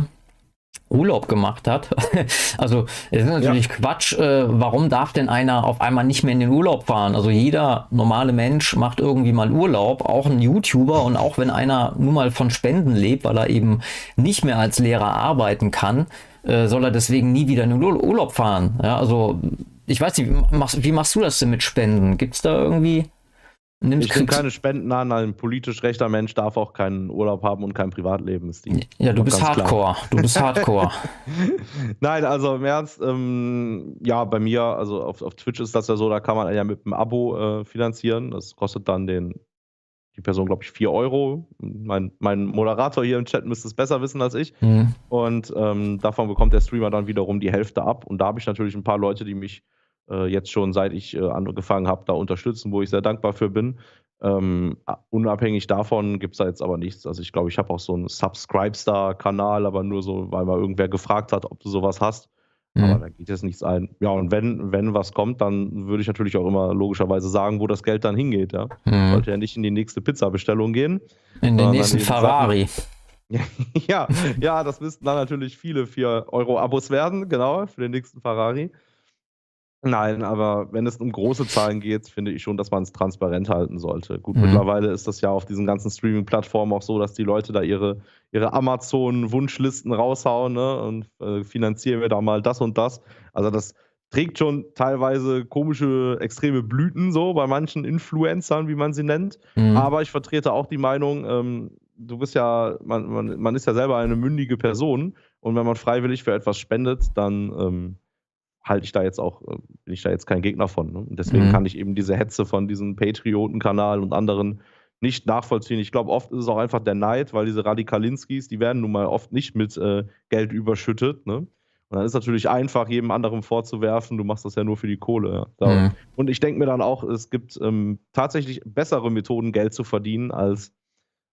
S1: Urlaub gemacht hat. also es ist natürlich ja. Quatsch. Äh, warum darf denn einer auf einmal nicht mehr in den Urlaub fahren? Also jeder normale Mensch macht irgendwie mal Urlaub, auch ein YouTuber und auch wenn einer nur mal von Spenden lebt, weil er eben nicht mehr als Lehrer arbeiten kann, äh, soll er deswegen nie wieder in den Urlaub fahren. Ja, also ich weiß nicht, wie machst, wie machst du das denn mit Spenden? Gibt es da irgendwie
S2: Nimmst ich nehme keine Spenden an, ein politisch rechter Mensch darf auch keinen Urlaub haben und kein Privatleben. Ist
S1: die ja, du bist Hardcore. Klar. Du bist Hardcore.
S2: Nein, also im Ernst, ähm, ja, bei mir, also auf, auf Twitch ist das ja so, da kann man ja mit einem Abo äh, finanzieren. Das kostet dann den, die Person, glaube ich, 4 Euro. Mein, mein Moderator hier im Chat müsste es besser wissen als ich. Mhm. Und ähm, davon bekommt der Streamer dann wiederum die Hälfte ab. Und da habe ich natürlich ein paar Leute, die mich jetzt schon seit ich äh, angefangen habe, da unterstützen, wo ich sehr dankbar für bin. Ähm, unabhängig davon gibt es da jetzt aber nichts. Also ich glaube, ich habe auch so einen Subscribe-Star-Kanal, aber nur so, weil mal irgendwer gefragt hat, ob du sowas hast. Mhm. Aber da geht jetzt nichts ein. Ja, und wenn, wenn was kommt, dann würde ich natürlich auch immer logischerweise sagen, wo das Geld dann hingeht. Ja? Mhm. Sollte ja nicht in die nächste Pizza-Bestellung gehen.
S1: In den nächsten Ferrari.
S2: ja, ja, das müssten dann natürlich viele 4-Euro-Abos werden, genau, für den nächsten Ferrari. Nein, aber wenn es um große Zahlen geht, finde ich schon, dass man es transparent halten sollte. Gut, mhm. mittlerweile ist das ja auf diesen ganzen Streaming-Plattformen auch so, dass die Leute da ihre, ihre Amazon-Wunschlisten raushauen ne, und äh, finanzieren wir da mal das und das. Also das trägt schon teilweise komische, extreme Blüten so bei manchen Influencern, wie man sie nennt. Mhm. Aber ich vertrete auch die Meinung, ähm, du bist ja, man, man, man ist ja selber eine mündige Person und wenn man freiwillig für etwas spendet, dann ähm, halte ich da jetzt auch, äh, bin ich da jetzt kein Gegner von. Ne? Und deswegen mhm. kann ich eben diese Hetze von diesem Patrioten-Kanal und anderen nicht nachvollziehen. Ich glaube, oft ist es auch einfach der Neid, weil diese Radikalinskis, die werden nun mal oft nicht mit äh, Geld überschüttet. Ne? Und dann ist natürlich einfach, jedem anderen vorzuwerfen, du machst das ja nur für die Kohle. Ja. Mhm. Und ich denke mir dann auch, es gibt ähm, tatsächlich bessere Methoden, Geld zu verdienen, als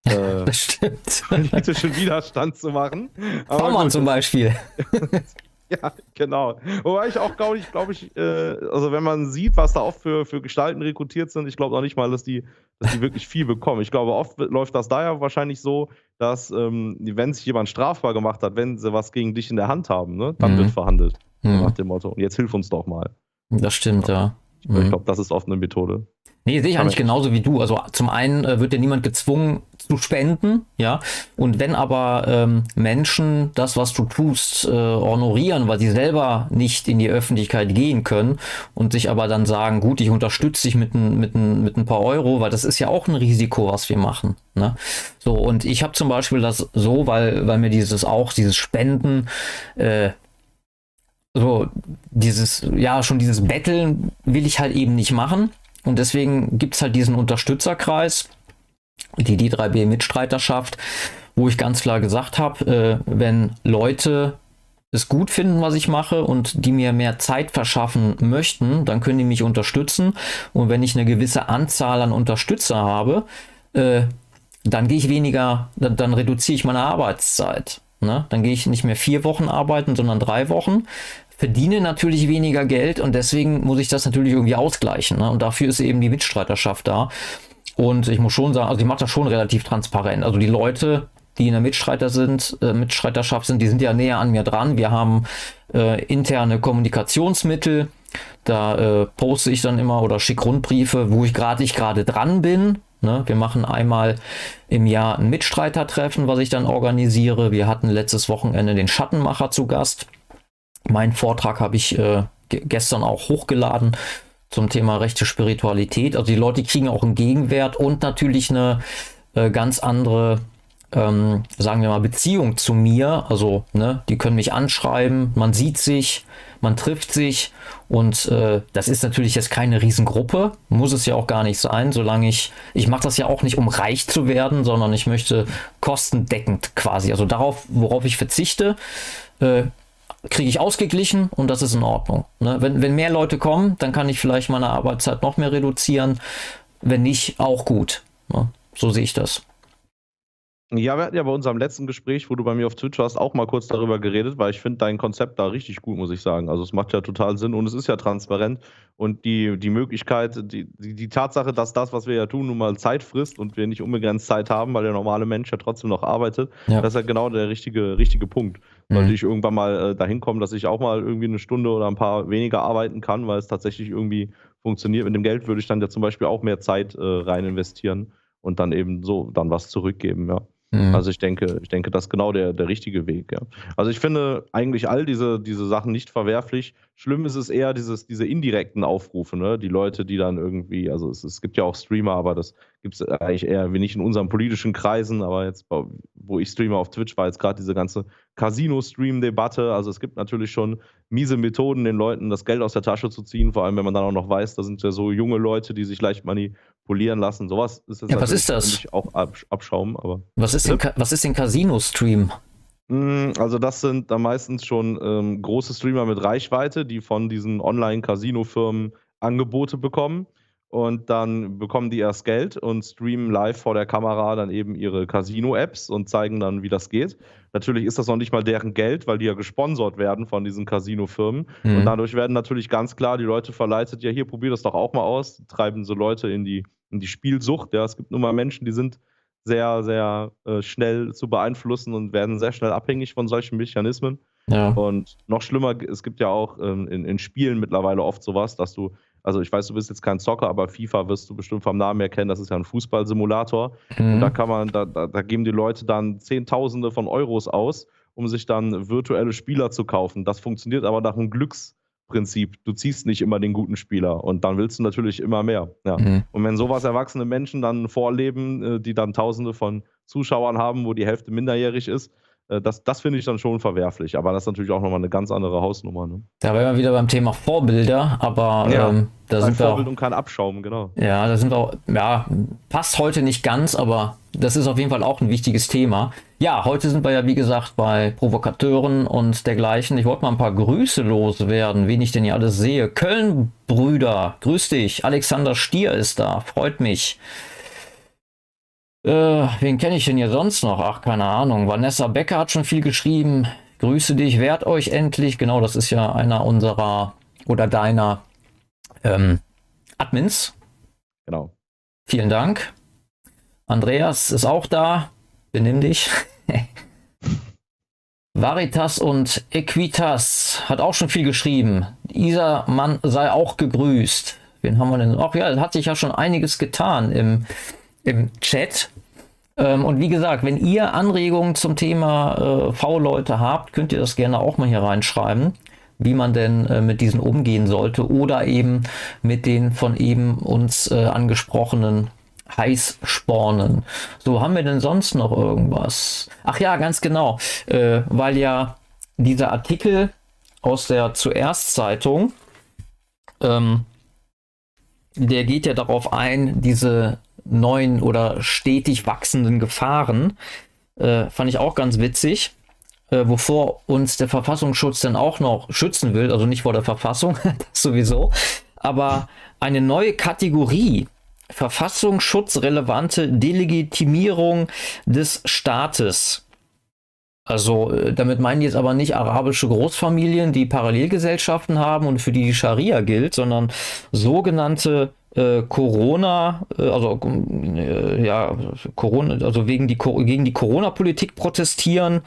S1: äh,
S2: politischen Widerstand zu machen.
S1: Baumann zum Beispiel.
S2: Ja, genau. Wobei ich auch glaube ich, glaube ich, äh, also wenn man sieht, was da oft für, für Gestalten rekrutiert sind, ich glaube noch nicht mal, dass die, dass die wirklich viel bekommen. Ich glaube, oft läuft das daher wahrscheinlich so, dass, ähm, wenn sich jemand strafbar gemacht hat, wenn sie was gegen dich in der Hand haben, ne, dann mhm. wird verhandelt. Mhm. Nach dem Motto. Und jetzt hilf uns doch mal.
S1: Das stimmt, ja.
S2: Ich, mhm. ich glaube, das ist oft eine Methode.
S1: Nee, sehe ich eigentlich genauso wie du. Also zum einen äh, wird ja niemand gezwungen zu spenden, ja. Und wenn aber ähm, Menschen das, was du tust, äh, honorieren, weil sie selber nicht in die Öffentlichkeit gehen können und sich aber dann sagen, gut, ich unterstütze dich mit ein, mit, ein, mit ein paar Euro, weil das ist ja auch ein Risiko, was wir machen. Ne? So, und ich habe zum Beispiel das so, weil, weil mir dieses auch, dieses Spenden, äh, so dieses, ja, schon dieses Betteln will ich halt eben nicht machen. Und deswegen gibt es halt diesen Unterstützerkreis, die D3B-Mitstreiterschaft, wo ich ganz klar gesagt habe, äh, wenn Leute es gut finden, was ich mache und die mir mehr Zeit verschaffen möchten, dann können die mich unterstützen. Und wenn ich eine gewisse Anzahl an Unterstützer habe, äh, dann gehe ich weniger, dann, dann, reduziere ich meine Arbeitszeit. Ne? Dann gehe ich nicht mehr vier Wochen arbeiten, sondern drei Wochen verdiene natürlich weniger Geld und deswegen muss ich das natürlich irgendwie ausgleichen. Ne? Und dafür ist eben die Mitstreiterschaft da. Und ich muss schon sagen, also ich mache das schon relativ transparent. Also die Leute, die in der Mitstreiter sind, äh, Mitstreiterschaft sind, die sind ja näher an mir dran. Wir haben äh, interne Kommunikationsmittel. Da äh, poste ich dann immer oder schicke Rundbriefe, wo ich gerade nicht gerade dran bin. Ne? Wir machen einmal im Jahr ein Mitstreitertreffen, was ich dann organisiere. Wir hatten letztes Wochenende den Schattenmacher zu Gast. Mein Vortrag habe ich äh, gestern auch hochgeladen zum Thema rechte Spiritualität. Also die Leute kriegen auch einen Gegenwert und natürlich eine äh, ganz andere, ähm, sagen wir mal, Beziehung zu mir. Also, ne, die können mich anschreiben, man sieht sich, man trifft sich und äh, das ist natürlich jetzt keine Riesengruppe, muss es ja auch gar nicht sein, solange ich, ich mache das ja auch nicht, um reich zu werden, sondern ich möchte kostendeckend quasi, also darauf, worauf ich verzichte, äh, kriege ich ausgeglichen und das ist in Ordnung. Ne? Wenn, wenn mehr Leute kommen, dann kann ich vielleicht meine Arbeitszeit noch mehr reduzieren. Wenn nicht, auch gut. Ne? So sehe ich das.
S2: Ja, wir hatten ja bei unserem letzten Gespräch, wo du bei mir auf Twitch warst, auch mal kurz darüber geredet, weil ich finde dein Konzept da richtig gut, muss ich sagen. Also es macht ja total Sinn und es ist ja transparent und die, die Möglichkeit, die, die, die Tatsache, dass das, was wir ja tun, nun mal Zeit frisst und wir nicht unbegrenzt Zeit haben, weil der normale Mensch ja trotzdem noch arbeitet, ja. das ist ja genau der richtige, richtige Punkt. Sollte mhm. ich irgendwann mal äh, dahin kommen, dass ich auch mal irgendwie eine Stunde oder ein paar weniger arbeiten kann, weil es tatsächlich irgendwie funktioniert. Mit dem Geld würde ich dann ja zum Beispiel auch mehr Zeit äh, rein investieren und dann eben so dann was zurückgeben, ja. Mhm. Also ich denke, ich denke, das ist genau der, der richtige Weg. Ja. Also ich finde eigentlich all diese, diese Sachen nicht verwerflich. Schlimm ist es eher dieses, diese indirekten Aufrufe, ne? Die Leute, die dann irgendwie, also es, es gibt ja auch Streamer, aber das gibt es eigentlich eher wenig in unseren politischen Kreisen, aber jetzt, wo ich streame auf Twitch, war jetzt gerade diese ganze Casino-Stream-Debatte. Also es gibt natürlich schon miese Methoden, den Leuten das Geld aus der Tasche zu ziehen, vor allem wenn man dann auch noch weiß, da sind ja so junge Leute, die sich leicht manipulieren lassen. Sowas
S1: ist das ja, was ist das?
S2: auch Abschaum, aber.
S1: Was ist denn, was ist denn Casino-Stream?
S2: Hm, also das sind dann meistens schon ähm, große Streamer mit Reichweite, die von diesen Online-Casino-Firmen Angebote bekommen und dann bekommen die erst Geld und streamen live vor der Kamera dann eben ihre Casino-Apps und zeigen dann, wie das geht. Natürlich ist das noch nicht mal deren Geld, weil die ja gesponsert werden von diesen Casino-Firmen. Mhm. Und dadurch werden natürlich ganz klar die Leute verleitet, ja, hier, probier das doch auch mal aus. Treiben so Leute in die, in die Spielsucht. Ja, es gibt nun mal Menschen, die sind sehr, sehr äh, schnell zu beeinflussen und werden sehr schnell abhängig von solchen Mechanismen. Ja. Und noch schlimmer, es gibt ja auch ähm, in, in Spielen mittlerweile oft sowas, dass du also ich weiß, du bist jetzt kein Zocker, aber FIFA wirst du bestimmt vom Namen her kennen, das ist ja ein Fußballsimulator. Mhm. Und da kann man, da, da, da geben die Leute dann Zehntausende von Euros aus, um sich dann virtuelle Spieler zu kaufen. Das funktioniert aber nach einem Glücksprinzip. Du ziehst nicht immer den guten Spieler und dann willst du natürlich immer mehr. Ja. Mhm. Und wenn sowas erwachsene Menschen dann vorleben, äh, die dann Tausende von Zuschauern haben, wo die Hälfte minderjährig ist, das, das finde ich dann schon verwerflich, aber das ist natürlich auch nochmal eine ganz andere Hausnummer. Ne?
S1: Da wären wir wieder beim Thema Vorbilder, aber
S2: ja,
S1: ähm,
S2: da
S1: sind
S2: Vorbild wir auch, und kein Abschaum, genau.
S1: Ja, da sind wir auch, ja, passt heute nicht ganz, aber das ist auf jeden Fall auch ein wichtiges Thema. Ja, heute sind wir ja wie gesagt bei Provokateuren und dergleichen. Ich wollte mal ein paar Grüße loswerden, wen ich denn hier alles sehe. Köln-Brüder, grüß dich. Alexander Stier ist da, freut mich. Äh, wen kenne ich denn hier sonst noch? Ach, keine Ahnung. Vanessa Becker hat schon viel geschrieben. Grüße dich, wehrt euch endlich. Genau, das ist ja einer unserer oder deiner ähm, Admins.
S2: Genau.
S1: Vielen Dank. Andreas ist auch da. Benimm dich. Varitas und Equitas hat auch schon viel geschrieben. Dieser Mann sei auch gegrüßt. Wen haben wir denn? Ach ja, hat sich ja schon einiges getan im, im Chat. Ähm, und wie gesagt, wenn ihr Anregungen zum Thema äh, V-Leute habt, könnt ihr das gerne auch mal hier reinschreiben, wie man denn äh, mit diesen umgehen sollte oder eben mit den von eben uns äh, angesprochenen Heißspornen. So, haben wir denn sonst noch irgendwas? Ach ja, ganz genau, äh, weil ja dieser Artikel aus der Zuerst-Zeitung, ähm, der geht ja darauf ein, diese neuen oder stetig wachsenden Gefahren. Äh, fand ich auch ganz witzig. Äh, wovor uns der Verfassungsschutz dann auch noch schützen will, also nicht vor der Verfassung, das sowieso, aber eine neue Kategorie, verfassungsschutzrelevante Delegitimierung des Staates. Also äh, damit meinen die jetzt aber nicht arabische Großfamilien, die Parallelgesellschaften haben und für die die Scharia gilt, sondern sogenannte äh, Corona, äh, also äh, ja, Corona, also wegen die, gegen die Corona-Politik protestieren,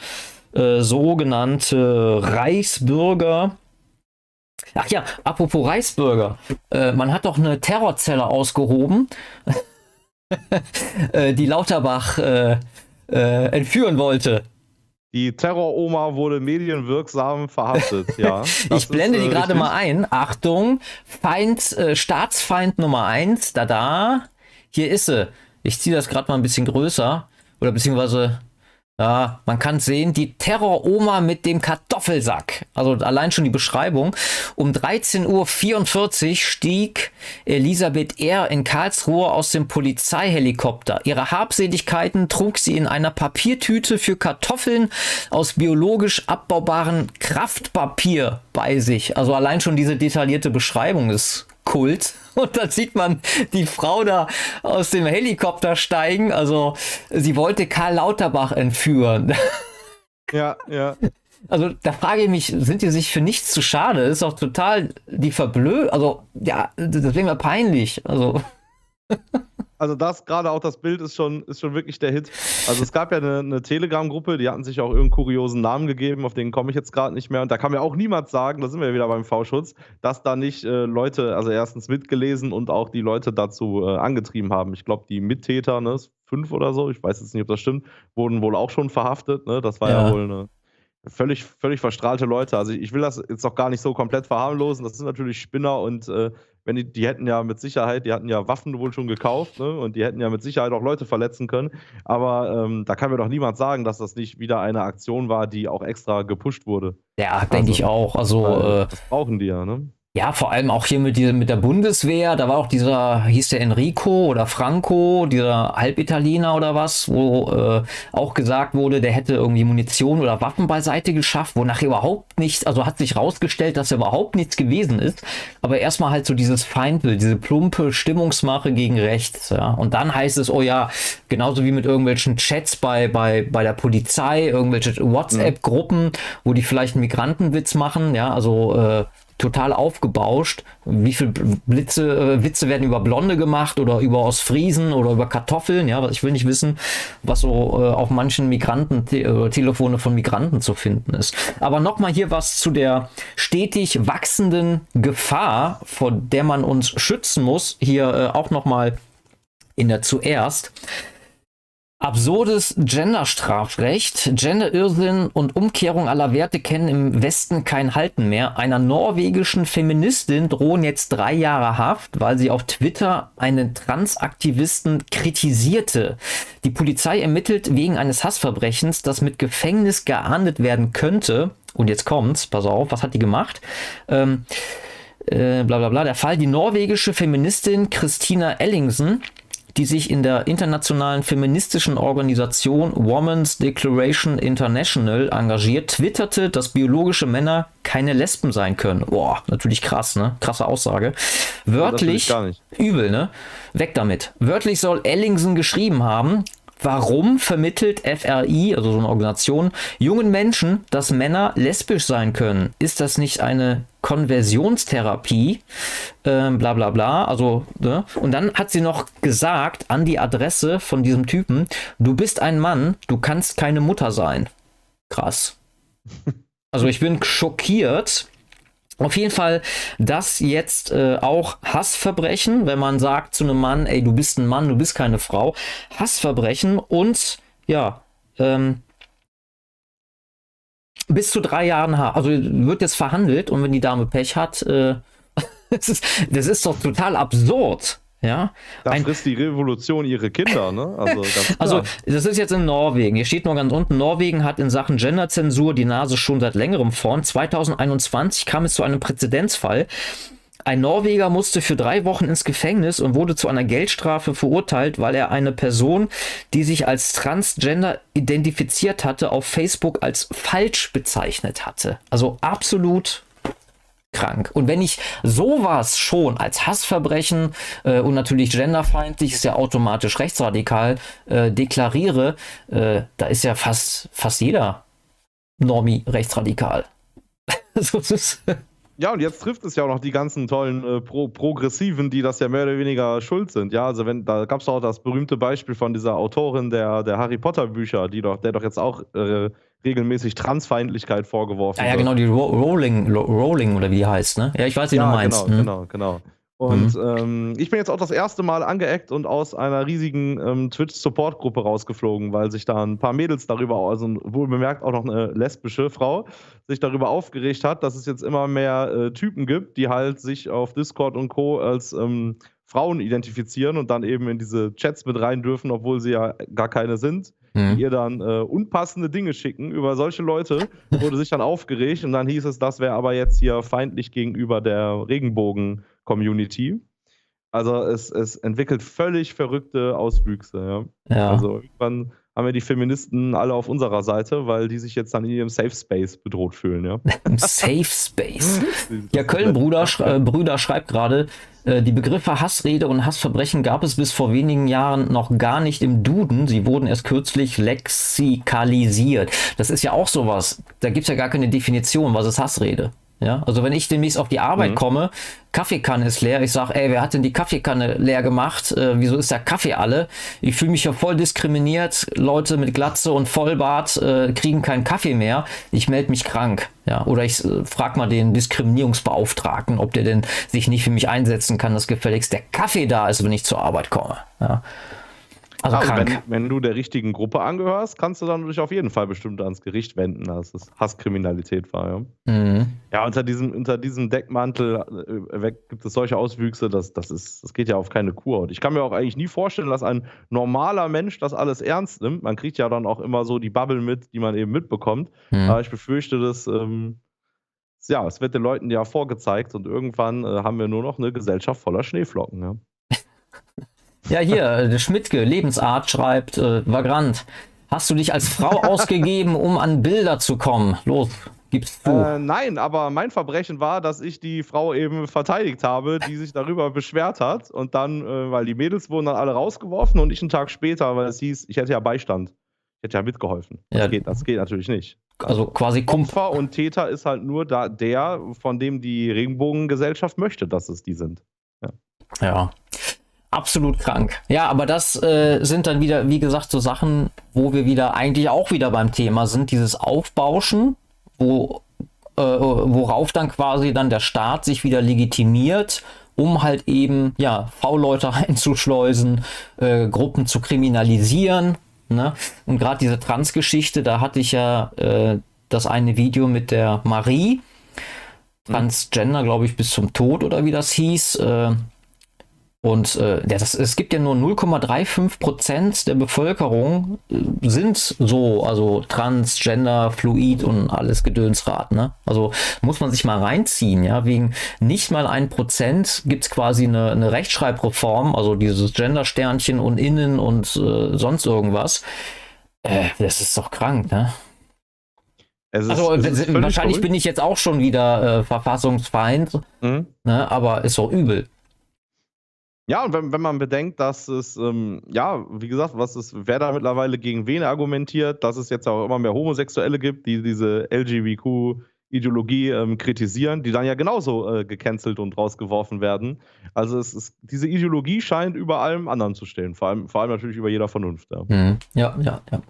S1: äh, sogenannte Reichsbürger. Ach ja, apropos Reichsbürger, äh, man hat doch eine Terrorzelle ausgehoben, die Lauterbach entführen wollte.
S2: Die Terroroma wurde medienwirksam verhaftet, ja.
S1: ich blende ist, die äh, gerade mal ein. Achtung, Feind, äh, Staatsfeind Nummer eins, da da. Hier ist sie. Ich ziehe das gerade mal ein bisschen größer. Oder beziehungsweise ja, man kann sehen, die-Terror-Oma mit dem Kartoffelsack. Also allein schon die Beschreibung. Um 13.44 Uhr stieg Elisabeth R. in Karlsruhe aus dem Polizeihelikopter. Ihre Habseligkeiten trug sie in einer Papiertüte für Kartoffeln aus biologisch abbaubaren Kraftpapier bei sich. Also allein schon diese detaillierte Beschreibung ist Kult. Und dann sieht man die Frau da aus dem Helikopter steigen. Also sie wollte Karl Lauterbach entführen.
S2: Ja, ja.
S1: Also da frage ich mich, sind die sich für nichts zu schade? Das ist doch total die verblö... Also ja, das wäre mir peinlich. Also...
S2: Also das, gerade auch das Bild ist schon, ist schon wirklich der Hit. Also es gab ja eine, eine Telegram-Gruppe, die hatten sich auch irgendeinen kuriosen Namen gegeben, auf den komme ich jetzt gerade nicht mehr. Und da kann mir auch niemand sagen, da sind wir ja wieder beim V-Schutz, dass da nicht äh, Leute, also erstens mitgelesen und auch die Leute dazu äh, angetrieben haben. Ich glaube, die Mittäter, ne, fünf oder so, ich weiß jetzt nicht, ob das stimmt, wurden wohl auch schon verhaftet. Ne? Das war ja, ja wohl eine völlig, völlig verstrahlte Leute. Also ich will das jetzt auch gar nicht so komplett verharmlosen. Das sind natürlich Spinner und äh, wenn die, die hätten ja mit Sicherheit, die hatten ja Waffen wohl schon gekauft, ne? Und die hätten ja mit Sicherheit auch Leute verletzen können. Aber ähm, da kann mir doch niemand sagen, dass das nicht wieder eine Aktion war, die auch extra gepusht wurde.
S1: Ja, denke also, ich auch. Also
S2: äh, das brauchen die ja, ne?
S1: Ja, vor allem auch hier mit, diesem, mit der Bundeswehr, da war auch dieser, hieß der Enrico oder Franco, dieser Halbitaliener oder was, wo äh, auch gesagt wurde, der hätte irgendwie Munition oder Waffen beiseite geschafft, wo nachher überhaupt nichts, also hat sich rausgestellt, dass er überhaupt nichts gewesen ist. Aber erstmal halt so dieses Feindbild, diese plumpe Stimmungsmache gegen rechts. Ja. Und dann heißt es, oh ja, genauso wie mit irgendwelchen Chats bei, bei, bei der Polizei, irgendwelche WhatsApp-Gruppen, wo die vielleicht einen Migrantenwitz machen, ja, also äh, total aufgebauscht. Wie viele Blitze, äh, Witze werden über Blonde gemacht oder über Ostfriesen oder über Kartoffeln? Ja, ich will nicht wissen, was so äh, auf manchen Migranten, te äh, Telefone von Migranten zu finden ist. Aber nochmal hier was zu der stetig wachsenden Gefahr, vor der man uns schützen muss. Hier äh, auch nochmal in der zuerst. Absurdes Genderstrafrecht, Gender-Irrsinn und Umkehrung aller Werte kennen im Westen kein Halten mehr. Einer norwegischen Feministin drohen jetzt drei Jahre Haft, weil sie auf Twitter einen Transaktivisten kritisierte. Die Polizei ermittelt wegen eines Hassverbrechens, das mit Gefängnis geahndet werden könnte. Und jetzt kommt's, pass auf, was hat die gemacht? Ähm, äh, bla bla bla. Der Fall, die norwegische Feministin Christina Ellingsen die sich in der internationalen feministischen Organisation Women's Declaration International engagiert, twitterte, dass biologische Männer keine Lesben sein können. Boah, natürlich krass, ne? Krasse Aussage. Wörtlich, übel, ne? Weg damit. Wörtlich soll Ellingsen geschrieben haben, Warum vermittelt FRI, also so eine Organisation, jungen Menschen, dass Männer lesbisch sein können? Ist das nicht eine Konversionstherapie? Ähm, bla bla bla. Also, ne? Und dann hat sie noch gesagt an die Adresse von diesem Typen, du bist ein Mann, du kannst keine Mutter sein. Krass. Also ich bin schockiert, auf jeden Fall das jetzt äh, auch Hassverbrechen, wenn man sagt zu einem Mann, ey, du bist ein Mann, du bist keine Frau. Hassverbrechen und ja, ähm, bis zu drei Jahren, also wird jetzt verhandelt und wenn die Dame Pech hat, äh, das, ist, das ist doch total absurd. Ja,
S2: da ein, frisst die Revolution ihre Kinder, ne?
S1: Also, also, das ist jetzt in Norwegen. Hier steht nur ganz unten, Norwegen hat in Sachen Genderzensur die Nase schon seit längerem vorn. 2021 kam es zu einem Präzedenzfall. Ein Norweger musste für drei Wochen ins Gefängnis und wurde zu einer Geldstrafe verurteilt, weil er eine Person, die sich als Transgender identifiziert hatte, auf Facebook als falsch bezeichnet hatte. Also absolut krank. Und wenn ich sowas schon als Hassverbrechen äh, und natürlich genderfeindlich ist ja automatisch rechtsradikal äh, deklariere, äh, da ist ja fast, fast jeder Normi rechtsradikal.
S2: so ja, und jetzt trifft es ja auch noch die ganzen tollen äh, Pro Progressiven, die das ja mehr oder weniger schuld sind. Ja, also wenn, da gab es auch das berühmte Beispiel von dieser Autorin der, der Harry Potter Bücher, die doch, der doch jetzt auch äh, regelmäßig Transfeindlichkeit vorgeworfen
S1: ja, ja, genau, die Ro Rolling, Rolling oder wie die heißt, ne? Ja, ich weiß, wie ja, du meinst.
S2: Genau, hm? genau, genau. Und mhm. ähm, ich bin jetzt auch das erste Mal angeeckt und aus einer riesigen ähm, Twitch-Support-Gruppe rausgeflogen, weil sich da ein paar Mädels darüber, also wohl bemerkt auch noch eine lesbische Frau, sich darüber aufgeregt hat, dass es jetzt immer mehr äh, Typen gibt, die halt sich auf Discord und Co. als ähm, Frauen identifizieren und dann eben in diese Chats mit rein dürfen, obwohl sie ja gar keine sind mhm. die ihr dann äh, unpassende Dinge schicken. Über solche Leute wurde sich dann aufgeregt und dann hieß es, das wäre aber jetzt hier feindlich gegenüber der Regenbogen-Community. Also es, es entwickelt völlig verrückte Auswüchse. Ja. ja. Also irgendwann haben wir die Feministen alle auf unserer Seite, weil die sich jetzt dann in ihrem Safe Space bedroht fühlen, ja.
S1: Safe Space. ja, Köln-Brüder äh, Brüder schreibt gerade, äh, die Begriffe Hassrede und Hassverbrechen gab es bis vor wenigen Jahren noch gar nicht im Duden. Sie wurden erst kürzlich lexikalisiert. Das ist ja auch sowas. Da gibt es ja gar keine Definition, was ist Hassrede. Ja, also wenn ich demnächst auf die Arbeit mhm. komme, Kaffeekanne ist leer, ich sage, ey, wer hat denn die Kaffeekanne leer gemacht? Äh, wieso ist der Kaffee alle? Ich fühle mich ja voll diskriminiert. Leute mit Glatze und Vollbart äh, kriegen keinen Kaffee mehr. Ich melde mich krank. Ja, oder ich äh, frage mal den Diskriminierungsbeauftragten, ob der denn sich nicht für mich einsetzen kann, dass gefälligst der Kaffee da ist, wenn ich zur Arbeit komme. Ja.
S2: Also ja, krank. Wenn, wenn, du der richtigen Gruppe angehörst, kannst du dann dich auf jeden Fall bestimmt ans Gericht wenden, dass es Hasskriminalität war. Ja, mhm. ja unter, diesem, unter diesem Deckmantel äh, gibt es solche Auswüchse, dass, das, ist, das geht ja auf keine Kur. Und ich kann mir auch eigentlich nie vorstellen, dass ein normaler Mensch das alles ernst nimmt. Man kriegt ja dann auch immer so die Bubble mit, die man eben mitbekommt. Mhm. Aber ich befürchte, dass. Ähm, ja, es wird den Leuten ja vorgezeigt und irgendwann äh, haben wir nur noch eine Gesellschaft voller Schneeflocken. Ja.
S1: Ja, hier, äh, der Schmidtke, Lebensart schreibt, äh, Vagrant. Hast du dich als Frau ausgegeben, um an Bilder zu kommen? Los, gib's
S2: zu. Äh, nein, aber mein Verbrechen war, dass ich die Frau eben verteidigt habe, die sich darüber beschwert hat. Und dann, äh, weil die Mädels wurden dann alle rausgeworfen und ich einen Tag später, weil es hieß, ich hätte ja Beistand. Ich hätte ja mitgeholfen. Das, ja. Geht, das geht natürlich nicht.
S1: Also quasi
S2: Opfer und Täter ist halt nur da, der, von dem die Regenbogengesellschaft möchte, dass es die sind.
S1: Ja. ja absolut krank. Ja, aber das äh, sind dann wieder, wie gesagt, so Sachen, wo wir wieder eigentlich auch wieder beim Thema sind, dieses Aufbauschen, wo, äh, worauf dann quasi dann der Staat sich wieder legitimiert, um halt eben, ja, V-Leute einzuschleusen, äh, Gruppen zu kriminalisieren. Ne? Und gerade diese Trans-Geschichte, da hatte ich ja äh, das eine Video mit der Marie, Transgender, glaube ich, bis zum Tod oder wie das hieß. Und äh, das, es gibt ja nur 0,35 Prozent der Bevölkerung äh, sind so, also transgender, fluid und alles Gedönsrad. Ne? Also muss man sich mal reinziehen. Ja, wegen nicht mal ein Prozent gibt es quasi eine, eine Rechtschreibreform, also dieses Gender-Sternchen und innen und äh, sonst irgendwas. Äh, das ist doch krank, ne? Ist, also wahrscheinlich verrückt. bin ich jetzt auch schon wieder äh, Verfassungsfeind, mhm. ne? aber ist doch übel.
S2: Ja, und wenn, wenn man bedenkt, dass es, ähm, ja, wie gesagt, was ist, wer da mittlerweile gegen wen argumentiert, dass es jetzt auch immer mehr Homosexuelle gibt, die diese LGBTQ-Ideologie ähm, kritisieren, die dann ja genauso äh, gecancelt und rausgeworfen werden. Also es ist, diese Ideologie scheint über allem anderen zu stehen, vor allem, vor allem natürlich über jeder Vernunft.
S1: Ja, mhm. ja, ja. ja.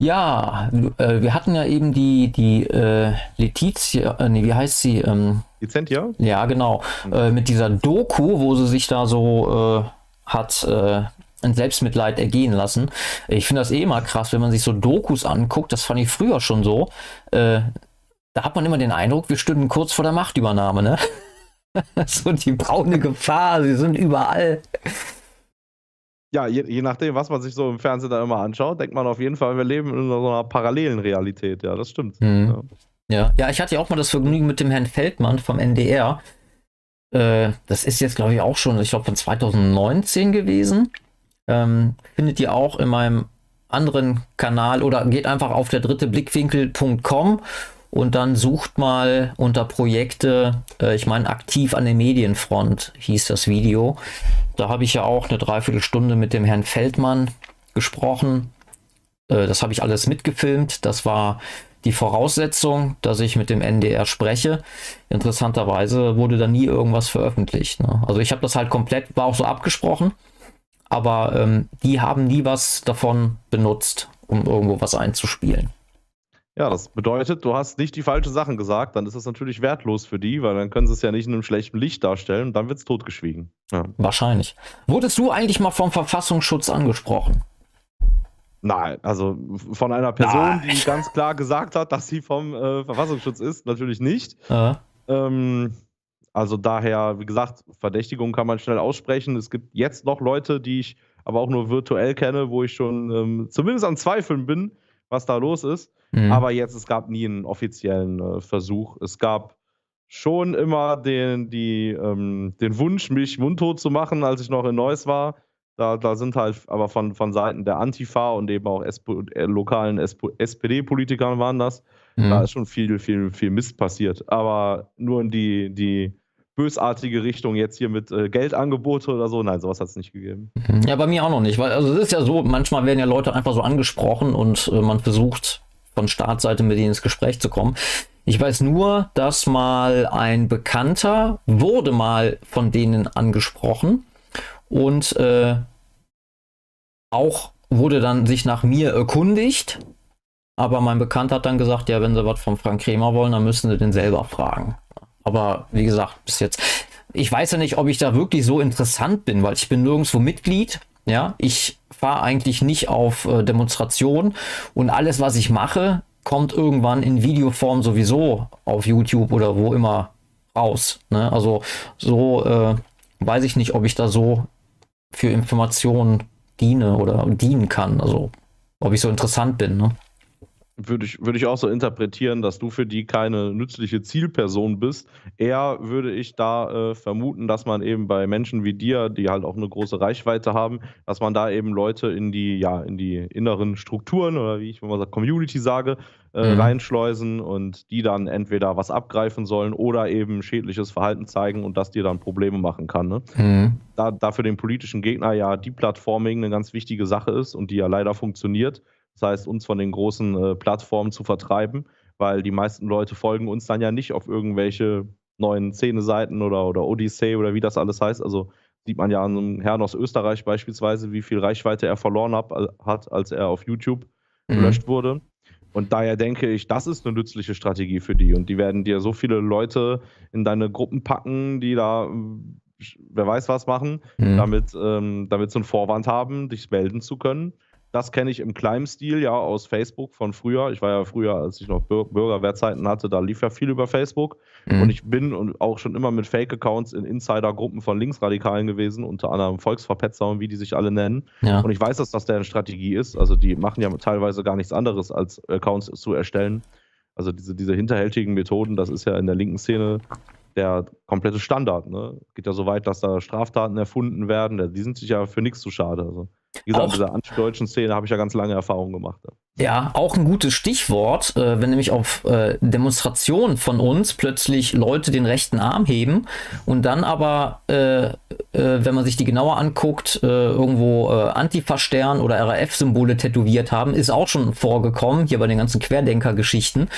S1: Ja, äh, wir hatten ja eben die, die äh, Letizia, äh, nee, wie heißt sie? Ähm,
S2: Lizentia?
S1: Ja, genau. Äh, mit dieser Doku, wo sie sich da so äh, hat äh, ein Selbstmitleid ergehen lassen. Ich finde das eh immer krass, wenn man sich so Dokus anguckt, das fand ich früher schon so. Äh, da hat man immer den Eindruck, wir stünden kurz vor der Machtübernahme, ne? so die braune Gefahr, sie sind überall
S2: ja, je, je, nachdem, was man sich so im Fernsehen da immer anschaut, denkt man auf jeden Fall, wir leben in so einer parallelen Realität. Ja, das stimmt.
S1: Mhm. Ja. ja. ja, ich hatte ja auch mal das Vergnügen mit dem Herrn Feldmann vom NDR. Äh, das ist jetzt, glaube ich, auch schon, ich glaube, von 2019 gewesen. Ähm, findet ihr auch in meinem anderen Kanal oder geht einfach auf der dritte Blickwinkel.com und dann sucht mal unter Projekte, äh, ich meine aktiv an der Medienfront hieß das Video. Da habe ich ja auch eine Dreiviertelstunde mit dem Herrn Feldmann gesprochen. Äh, das habe ich alles mitgefilmt. Das war die Voraussetzung, dass ich mit dem NDR spreche. Interessanterweise wurde da nie irgendwas veröffentlicht. Ne? Also ich habe das halt komplett, war auch so abgesprochen, aber ähm, die haben nie was davon benutzt, um irgendwo was einzuspielen.
S2: Ja, das bedeutet, du hast nicht die falschen Sachen gesagt, dann ist das natürlich wertlos für die, weil dann können sie es ja nicht in einem schlechten Licht darstellen und dann wird es totgeschwiegen.
S1: Ja. Wahrscheinlich. Wurdest du eigentlich mal vom Verfassungsschutz angesprochen?
S2: Nein, also von einer Person, Nein. die ganz klar gesagt hat, dass sie vom äh, Verfassungsschutz ist, natürlich nicht. Äh. Ähm, also daher, wie gesagt, Verdächtigung kann man schnell aussprechen. Es gibt jetzt noch Leute, die ich aber auch nur virtuell kenne, wo ich schon ähm, zumindest an Zweifeln bin, was da los ist. Mhm. Aber jetzt, es gab nie einen offiziellen äh, Versuch. Es gab schon immer den, die, ähm, den Wunsch, mich mundtot zu machen, als ich noch in Neuss war. Da, da sind halt aber von, von Seiten der Antifa und eben auch SP, äh, lokalen SPD-Politikern waren das. Mhm. Da ist schon viel, viel, viel Mist passiert. Aber nur in die, die bösartige Richtung jetzt hier mit äh, Geldangebote oder so. Nein, sowas hat es nicht gegeben.
S1: Mhm. Ja, bei mir auch noch nicht. Weil, also es ist ja so, manchmal werden ja Leute einfach so angesprochen und äh, man versucht von Startseite mit ihnen ins Gespräch zu kommen. Ich weiß nur, dass mal ein Bekannter wurde mal von denen angesprochen und äh, auch wurde dann sich nach mir erkundigt. Aber mein Bekannter hat dann gesagt, ja, wenn sie was von Frank Kremer wollen, dann müssen sie den selber fragen. Aber wie gesagt, bis jetzt, ich weiß ja nicht, ob ich da wirklich so interessant bin, weil ich bin nirgendwo Mitglied. Ja, ich fahre eigentlich nicht auf äh, Demonstrationen und alles, was ich mache, kommt irgendwann in Videoform sowieso auf YouTube oder wo immer raus. Ne? Also so äh, weiß ich nicht, ob ich da so für Informationen diene oder dienen kann. Also ob ich so interessant bin. Ne?
S2: Würde ich, würde ich auch so interpretieren, dass du für die keine nützliche Zielperson bist. Eher würde ich da äh, vermuten, dass man eben bei Menschen wie dir, die halt auch eine große Reichweite haben, dass man da eben Leute in die, ja, in die inneren Strukturen oder wie ich mal sagt, Community sage, äh, mhm. reinschleusen und die dann entweder was abgreifen sollen oder eben schädliches Verhalten zeigen und das dir dann Probleme machen kann. Ne? Mhm. Da, da für den politischen Gegner ja die Plattforming eine ganz wichtige Sache ist und die ja leider funktioniert das heißt, uns von den großen äh, Plattformen zu vertreiben, weil die meisten Leute folgen uns dann ja nicht auf irgendwelche neuen Szene-Seiten oder, oder Odyssey oder wie das alles heißt. Also sieht man ja an einem Herrn aus Österreich beispielsweise, wie viel Reichweite er verloren hat, hat als er auf YouTube mhm. gelöscht wurde. Und daher denke ich, das ist eine nützliche Strategie für die. Und die werden dir so viele Leute in deine Gruppen packen, die da wer weiß was machen, mhm. damit, ähm, damit sie einen Vorwand haben, dich melden zu können. Das kenne ich im kleinen Stil ja aus Facebook von früher. Ich war ja früher, als ich noch Bürgerwehrzeiten hatte, da lief ja viel über Facebook. Mhm. Und ich bin und auch schon immer mit Fake-Accounts in Insider-Gruppen von Linksradikalen gewesen, unter anderem Volksverpetzer und wie die sich alle nennen. Ja. Und ich weiß, dass das deren Strategie ist. Also die machen ja teilweise gar nichts anderes, als Accounts zu erstellen. Also diese, diese hinterhältigen Methoden, das ist ja in der linken Szene der komplette Standard. Ne? Geht ja so weit, dass da Straftaten erfunden werden. Die sind sich ja für nichts zu schade. Also. Wie gesagt, auch, in dieser antideutschen Szene habe ich ja ganz lange Erfahrung gemacht.
S1: Ja, auch ein gutes Stichwort, äh, wenn nämlich auf äh, Demonstrationen von uns plötzlich Leute den rechten Arm heben und dann aber, äh, äh wenn man sich die genauer anguckt, äh, irgendwo äh, Antifa-Stern oder RAF-Symbole tätowiert haben, ist auch schon vorgekommen, hier bei den ganzen Querdenker-Geschichten.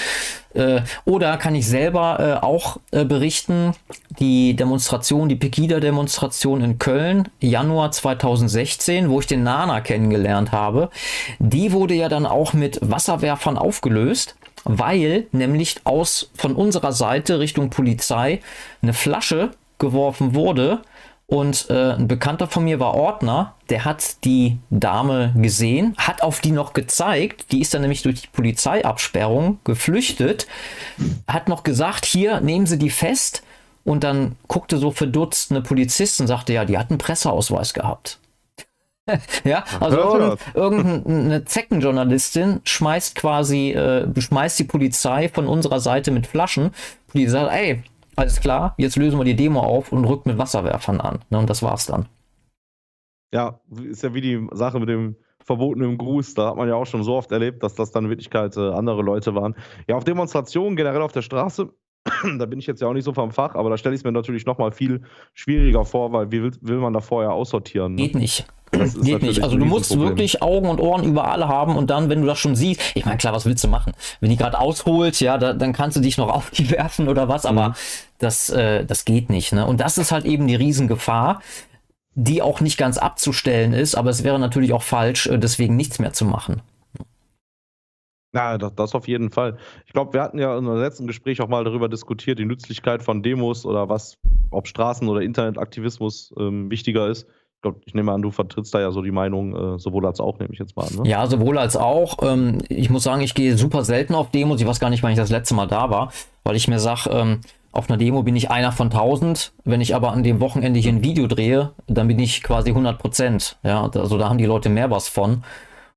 S1: oder kann ich selber auch berichten, die Demonstration, die Pegida-Demonstration in Köln, Januar 2016, wo ich den Nana kennengelernt habe, die wurde ja dann auch mit Wasserwerfern aufgelöst, weil nämlich aus von unserer Seite Richtung Polizei eine Flasche geworfen wurde. Und äh, ein Bekannter von mir war Ordner, der hat die Dame gesehen, hat auf die noch gezeigt, die ist dann nämlich durch die Polizeiabsperrung geflüchtet, hat noch gesagt, hier nehmen Sie die fest. Und dann guckte so verdutzt eine Polizistin, sagte, ja, die hat einen Presseausweis gehabt. ja, also irgend, irgendeine Zeckenjournalistin schmeißt quasi, äh, schmeißt die Polizei von unserer Seite mit Flaschen. Die sagt, ey, alles klar, jetzt lösen wir die Demo auf und rückt mit Wasserwerfern an. Ne, und das war's dann.
S2: Ja, ist ja wie die Sache mit dem verbotenen Gruß. Da hat man ja auch schon so oft erlebt, dass das dann in Wirklichkeit äh, andere Leute waren. Ja, auf Demonstrationen, generell auf der Straße, da bin ich jetzt ja auch nicht so vom Fach, aber da stelle ich es mir natürlich nochmal viel schwieriger vor, weil wie will, will man da vorher aussortieren?
S1: Ne? Geht nicht. Geht nicht. Also du musst wirklich Augen und Ohren überall haben und dann, wenn du das schon siehst, ich meine, klar, was willst du machen? Wenn die gerade ausholt, ja, da, dann kannst du dich noch auf die werfen oder was, aber mhm. das, äh, das geht nicht. Ne? Und das ist halt eben die Riesengefahr, die auch nicht ganz abzustellen ist, aber es wäre natürlich auch falsch, äh, deswegen nichts mehr zu machen.
S2: Ja, das, das auf jeden Fall. Ich glaube, wir hatten ja in unserem letzten Gespräch auch mal darüber diskutiert, die Nützlichkeit von Demos oder was, ob Straßen- oder Internetaktivismus ähm, wichtiger ist. Ich glaube, ich nehme an, du vertrittst da ja so die Meinung, äh, sowohl als auch, nehme ich jetzt mal an.
S1: Ne? Ja, sowohl als auch. Ähm, ich muss sagen, ich gehe super selten auf Demos. Ich weiß gar nicht, wann ich das letzte Mal da war, weil ich mir sage, ähm, auf einer Demo bin ich einer von tausend. Wenn ich aber an dem Wochenende hier ein Video drehe, dann bin ich quasi 100 Prozent. Ja, also da haben die Leute mehr was von.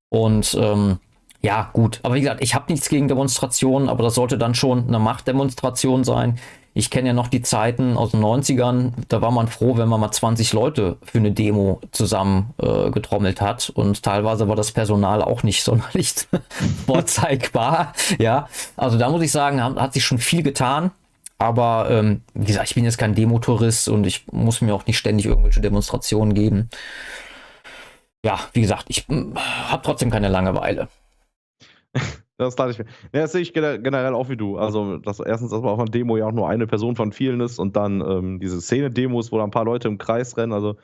S1: Und ähm, ja, gut. Aber wie gesagt, ich habe nichts gegen Demonstrationen, aber das sollte dann schon eine Machtdemonstration sein. Ich kenne ja noch die Zeiten aus den 90ern, da war man froh, wenn man mal 20 Leute für eine Demo zusammen äh, getrommelt hat. Und teilweise war das Personal auch nicht sonderlich vorzeigbar. ja, also da muss ich sagen, hat, hat sich schon viel getan. Aber ähm, wie gesagt, ich bin jetzt kein Demotourist und ich muss mir auch nicht ständig irgendwelche Demonstrationen geben. Ja, wie gesagt, ich hm, habe trotzdem keine Langeweile.
S2: Das dachte ich mir. Ja, das sehe ich generell auch wie du. Also, dass erstens, dass man auf einer Demo ja auch nur eine Person von vielen ist und dann ähm, diese Szene-Demos, wo da ein paar Leute im Kreis rennen, also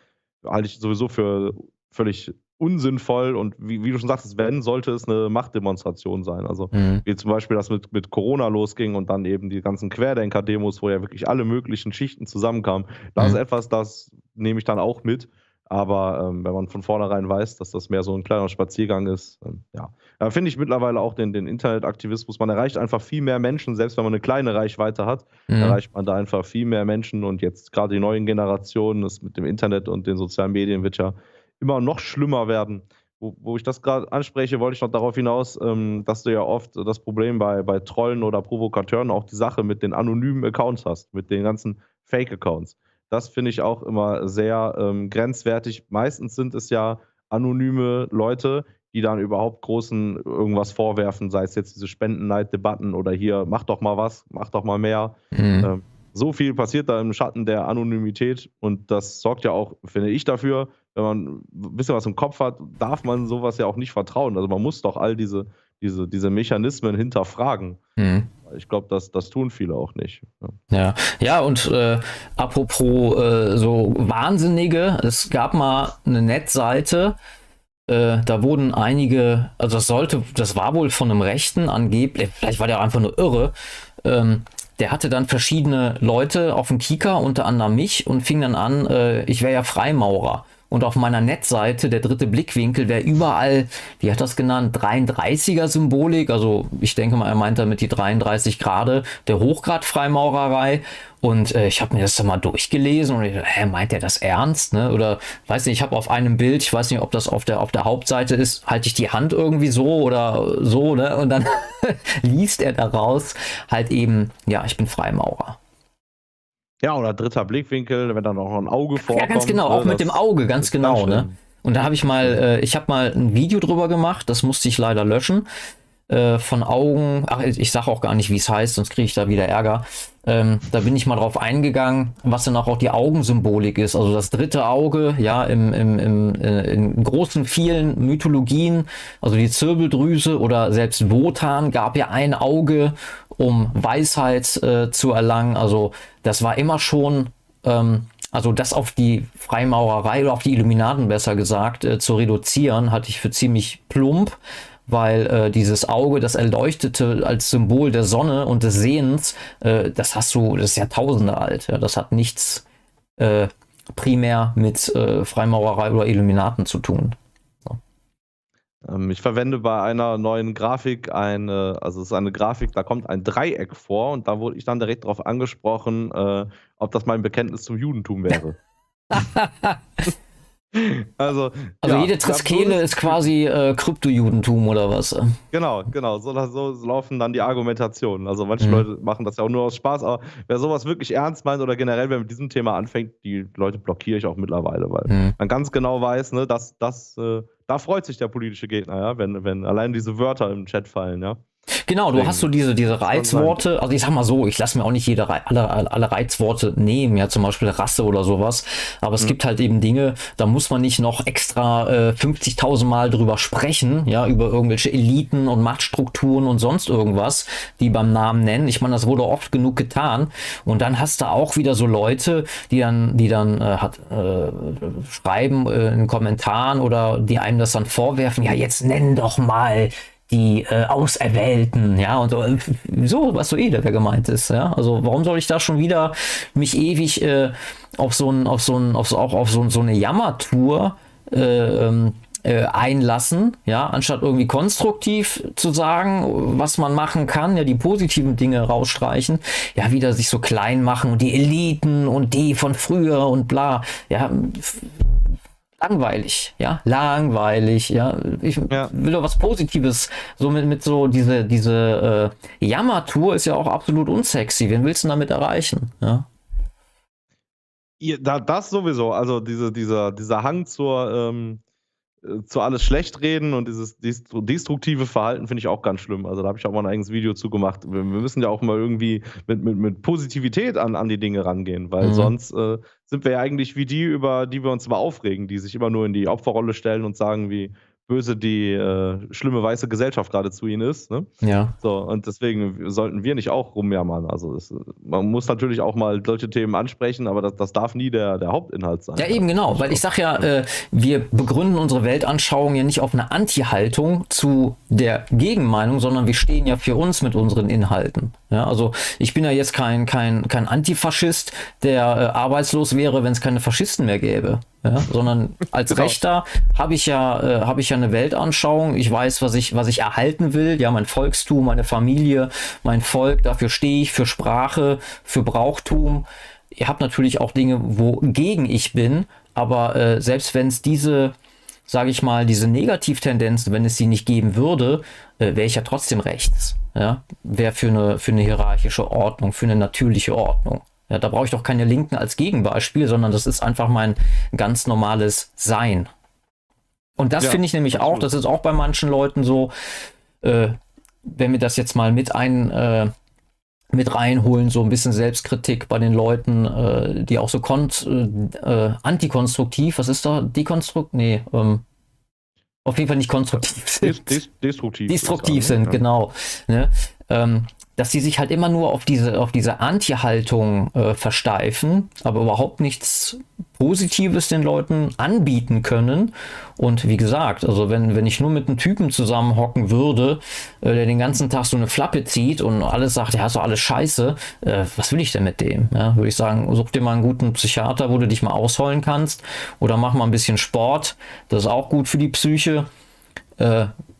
S2: halte ich sowieso für völlig unsinnvoll und wie, wie, du schon sagtest, wenn, sollte es eine Machtdemonstration sein. Also mhm. wie zum Beispiel das mit, mit Corona losging und dann eben die ganzen Querdenker-Demos, wo ja wirklich alle möglichen Schichten zusammenkamen. Das mhm. ist etwas, das nehme ich dann auch mit. Aber ähm, wenn man von vornherein weiß, dass das mehr so ein kleiner Spaziergang ist, ähm, ja. Da finde ich mittlerweile auch den, den Internetaktivismus. Man erreicht einfach viel mehr Menschen, selbst wenn man eine kleine Reichweite hat, mhm. erreicht man da einfach viel mehr Menschen. Und jetzt gerade die neuen Generationen, das mit dem Internet und den sozialen Medien wird ja immer noch schlimmer werden. Wo, wo ich das gerade anspreche, wollte ich noch darauf hinaus, ähm, dass du ja oft das Problem bei, bei Trollen oder Provokateuren auch die Sache mit den anonymen Accounts hast, mit den ganzen Fake-Accounts. Das finde ich auch immer sehr ähm, grenzwertig. Meistens sind es ja anonyme Leute, die dann überhaupt großen irgendwas vorwerfen, sei es jetzt diese Spendenneid-Debatten oder hier, mach doch mal was, mach doch mal mehr. Mhm. Ähm, so viel passiert da im Schatten der Anonymität und das sorgt ja auch, finde ich, dafür, wenn man ein bisschen was im Kopf hat, darf man sowas ja auch nicht vertrauen. Also man muss doch all diese, diese, diese Mechanismen hinterfragen. Mhm. Ich glaube, das, das tun viele auch nicht.
S1: Ja, ja, ja und äh, apropos äh, so Wahnsinnige, es gab mal eine Netzseite, äh, da wurden einige, also das sollte, das war wohl von einem Rechten angeblich, vielleicht war der einfach nur irre, ähm, der hatte dann verschiedene Leute auf dem Kika, unter anderem mich, und fing dann an, äh, ich wäre ja Freimaurer. Und auf meiner Netzseite, der dritte Blickwinkel, wäre überall, wie hat das genannt, 33er Symbolik. Also ich denke mal, er meint damit die 33 Grade der Hochgrad-Freimaurerei. Und äh, ich habe mir das dann mal durchgelesen und ich, hä, meint er das ernst? Ne? Oder weiß nicht, ich habe auf einem Bild, ich weiß nicht, ob das auf der, auf der Hauptseite ist, halte ich die Hand irgendwie so oder so, ne? Und dann liest er daraus halt eben, ja, ich bin Freimaurer.
S2: Ja, oder dritter Blickwinkel, wenn da noch ein Auge vorkommt.
S1: Ja, ganz genau, auch mit dem Auge, ganz genau, ne? Und da habe ich mal, äh, ich habe mal ein Video drüber gemacht, das musste ich leider löschen. Äh, von Augen, ach, ich sage auch gar nicht, wie es heißt, sonst kriege ich da wieder Ärger. Ähm, da bin ich mal drauf eingegangen, was dann auch die Augensymbolik ist. Also das dritte Auge, ja, im, im, im, äh, in großen, vielen Mythologien, also die Zirbeldrüse oder selbst Wotan gab ja ein Auge, um Weisheit äh, zu erlangen. Also das war immer schon, ähm, also das auf die Freimaurerei oder auf die Illuminaten besser gesagt äh, zu reduzieren, hatte ich für ziemlich plump weil äh, dieses Auge, das erleuchtete als Symbol der Sonne und des Sehens, äh, das hast du, das ist Jahrtausende alt. Ja, das hat nichts äh, primär mit äh, Freimaurerei oder Illuminaten zu tun.
S2: Ähm, ich verwende bei einer neuen Grafik eine, also es ist eine Grafik, da kommt ein Dreieck vor und da wurde ich dann direkt darauf angesprochen, äh, ob das mein Bekenntnis zum Judentum wäre.
S1: Also, also ja, jede Triskele ist quasi äh, Kryptojudentum oder was?
S2: Genau, genau. So, so, laufen dann die Argumentationen. Also manche mhm. Leute machen das ja auch nur aus Spaß, aber wer sowas wirklich ernst meint oder generell, wer mit diesem Thema anfängt, die Leute blockiere ich auch mittlerweile, weil mhm. man ganz genau weiß, ne, dass das, äh, da freut sich der politische Gegner, ja, wenn, wenn allein diese Wörter im Chat fallen, ja.
S1: Genau, du hast so diese, diese Reizworte, also ich sag mal so, ich lasse mir auch nicht jede alle, alle Reizworte nehmen, ja, zum Beispiel Rasse oder sowas, aber es mhm. gibt halt eben Dinge, da muss man nicht noch extra äh, 50.000 Mal drüber sprechen, ja, über irgendwelche Eliten und Machtstrukturen und sonst irgendwas, die beim Namen nennen. Ich meine, das wurde oft genug getan und dann hast du auch wieder so Leute, die dann, die dann äh, hat, äh, schreiben äh, in Kommentaren oder die einem das dann vorwerfen, ja, jetzt nenn doch mal die äh, Auserwählten, ja, und so, so, was so eh da gemeint ist, ja. Also warum soll ich da schon wieder mich ewig äh, auf so ein, auf so ein, auf auch auf so, so eine Jammertour äh, ähm, äh, einlassen, ja, anstatt irgendwie konstruktiv zu sagen, was man machen kann, ja, die positiven Dinge rausstreichen, ja, wieder sich so klein machen und die Eliten und die von früher und bla, ja, langweilig, ja, langweilig, ja. Ich ja. will doch was Positives. So mit, mit so diese, diese äh, Jammertour ist ja auch absolut unsexy. Wen willst du damit erreichen? Ja.
S2: ja das sowieso. Also diese, dieser, dieser Hang zur, ähm, äh, zu alles schlecht reden und dieses destruktive Verhalten finde ich auch ganz schlimm. Also da habe ich auch mal ein eigenes Video zu gemacht. Wir, müssen ja auch mal irgendwie mit, mit, mit Positivität an, an die Dinge rangehen, weil mhm. sonst äh, sind wir ja eigentlich wie die, über die wir uns immer aufregen, die sich immer nur in die Opferrolle stellen und sagen, wie böse die äh, schlimme weiße Gesellschaft gerade zu ihnen ist. Ne?
S1: Ja.
S2: So, und deswegen sollten wir nicht auch rumjammern. Also es, man muss natürlich auch mal solche Themen ansprechen, aber das, das darf nie der, der Hauptinhalt sein.
S1: Ja, eben genau, weil ich sage ja, äh, wir begründen unsere Weltanschauung ja nicht auf eine Anti-Haltung zu der Gegenmeinung, sondern wir stehen ja für uns mit unseren Inhalten. Ja, also ich bin ja jetzt kein, kein, kein Antifaschist, der äh, arbeitslos wäre, wenn es keine Faschisten mehr gäbe. Ja, sondern als genau. Rechter habe ich ja äh, habe ich ja eine Weltanschauung. Ich weiß, was ich was ich erhalten will. Ja, mein Volkstum, meine Familie, mein Volk. Dafür stehe ich für Sprache, für Brauchtum. Ihr habt natürlich auch Dinge, wogegen ich bin. Aber äh, selbst wenn es diese sage ich mal, diese Negativtendenzen, wenn es sie nicht geben würde, äh, wäre ich ja trotzdem rechts. Ja, wäre für eine, für eine hierarchische Ordnung, für eine natürliche Ordnung. Ja, da brauche ich doch keine Linken als Gegenbeispiel, sondern das ist einfach mein ganz normales Sein. Und das ja, finde ich nämlich auch, das ist auch bei manchen Leuten so, äh, wenn wir das jetzt mal mit ein, äh, mit reinholen, so ein bisschen Selbstkritik bei den Leuten, äh, die auch so kont, äh, antikonstruktiv, was ist da? Dekonstrukt? Nee, ähm, auf jeden Fall nicht konstruktiv sind.
S2: Des, destruktiv.
S1: Destruktiv sind, ja. genau. Ne? Ähm, dass sie sich halt immer nur auf diese, auf diese Anti-Haltung äh, versteifen, aber überhaupt nichts Positives den Leuten anbieten können. Und wie gesagt, also wenn, wenn ich nur mit einem Typen zusammenhocken würde, äh, der den ganzen Tag so eine Flappe zieht und alles sagt, ja, ist doch alles scheiße, äh, was will ich denn mit dem? Ja, würde ich sagen, such dir mal einen guten Psychiater, wo du dich mal ausholen kannst oder mach mal ein bisschen Sport, das ist auch gut für die Psyche.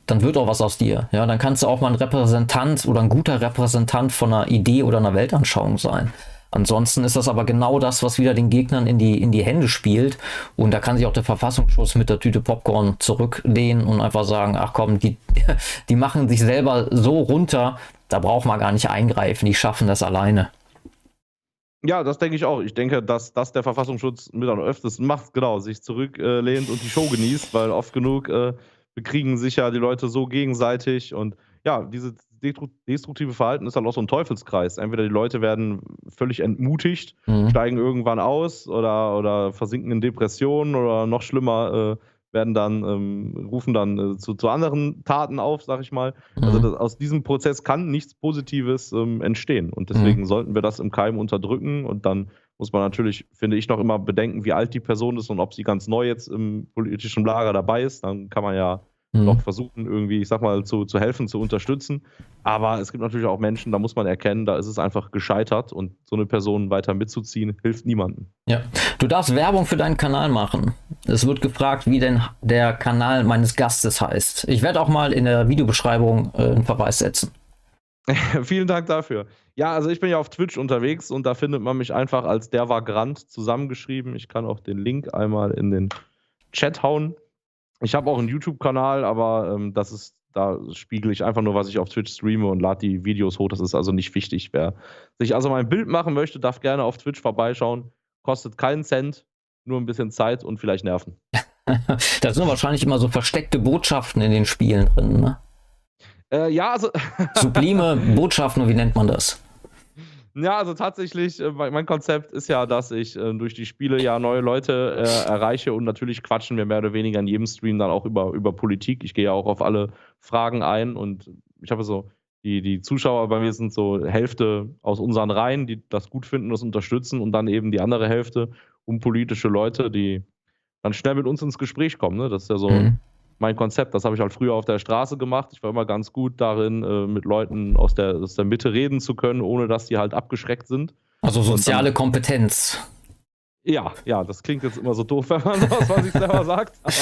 S1: Dann wird auch was aus dir. Ja, dann kannst du auch mal ein Repräsentant oder ein guter Repräsentant von einer Idee oder einer Weltanschauung sein. Ansonsten ist das aber genau das, was wieder den Gegnern in die, in die Hände spielt. Und da kann sich auch der Verfassungsschutz mit der Tüte Popcorn zurücklehnen und einfach sagen, ach komm, die, die machen sich selber so runter, da braucht man gar nicht eingreifen, die schaffen das alleine.
S2: Ja, das denke ich auch. Ich denke, dass das der Verfassungsschutz mit am öftesten macht, genau, sich zurücklehnt und die Show genießt, weil oft genug äh, bekriegen sich ja die Leute so gegenseitig und ja, dieses destruktive Verhalten ist dann auch so ein Teufelskreis. Entweder die Leute werden völlig entmutigt, mhm. steigen irgendwann aus oder, oder versinken in Depressionen oder noch schlimmer, äh, werden dann, ähm, rufen dann äh, zu, zu anderen Taten auf, sag ich mal. Also mhm. Also das, aus diesem Prozess kann nichts Positives ähm, entstehen. Und deswegen mhm. sollten wir das im Keim unterdrücken und dann muss man natürlich, finde ich, noch immer bedenken, wie alt die Person ist und ob sie ganz neu jetzt im politischen Lager dabei ist. Dann kann man ja mhm. noch versuchen, irgendwie, ich sag mal, zu, zu helfen, zu unterstützen. Aber es gibt natürlich auch Menschen, da muss man erkennen, da ist es einfach gescheitert und so eine Person weiter mitzuziehen, hilft niemandem.
S1: Ja, du darfst Werbung für deinen Kanal machen. Es wird gefragt, wie denn der Kanal meines Gastes heißt. Ich werde auch mal in der Videobeschreibung äh, einen Verweis setzen.
S2: Vielen Dank dafür. Ja, also ich bin ja auf Twitch unterwegs und da findet man mich einfach als der Vagrant zusammengeschrieben. Ich kann auch den Link einmal in den Chat hauen. Ich habe auch einen YouTube-Kanal, aber ähm, das ist, da spiegele ich einfach nur, was ich auf Twitch streame und lade die Videos hoch. Das ist also nicht wichtig. Wer sich also mein Bild machen möchte, darf gerne auf Twitch vorbeischauen. Kostet keinen Cent, nur ein bisschen Zeit und vielleicht Nerven.
S1: da sind wahrscheinlich immer so versteckte Botschaften in den Spielen drin, ne?
S2: Äh, ja, also.
S1: Sublime Botschaften, wie nennt man das?
S2: Ja, also tatsächlich, äh, mein Konzept ist ja, dass ich äh, durch die Spiele ja neue Leute äh, erreiche und natürlich quatschen wir mehr oder weniger in jedem Stream dann auch über, über Politik. Ich gehe ja auch auf alle Fragen ein und ich habe so, die, die Zuschauer bei mir sind so Hälfte aus unseren Reihen, die das gut finden, das unterstützen und dann eben die andere Hälfte unpolitische Leute, die dann schnell mit uns ins Gespräch kommen. Ne? Das ist ja so mhm mein Konzept. Das habe ich halt früher auf der Straße gemacht. Ich war immer ganz gut darin, äh, mit Leuten aus der, aus der Mitte reden zu können, ohne dass die halt abgeschreckt sind.
S1: Also soziale dann, Kompetenz.
S2: Ja, ja, das klingt jetzt immer so doof, wenn man sowas von sich selber sagt. Aber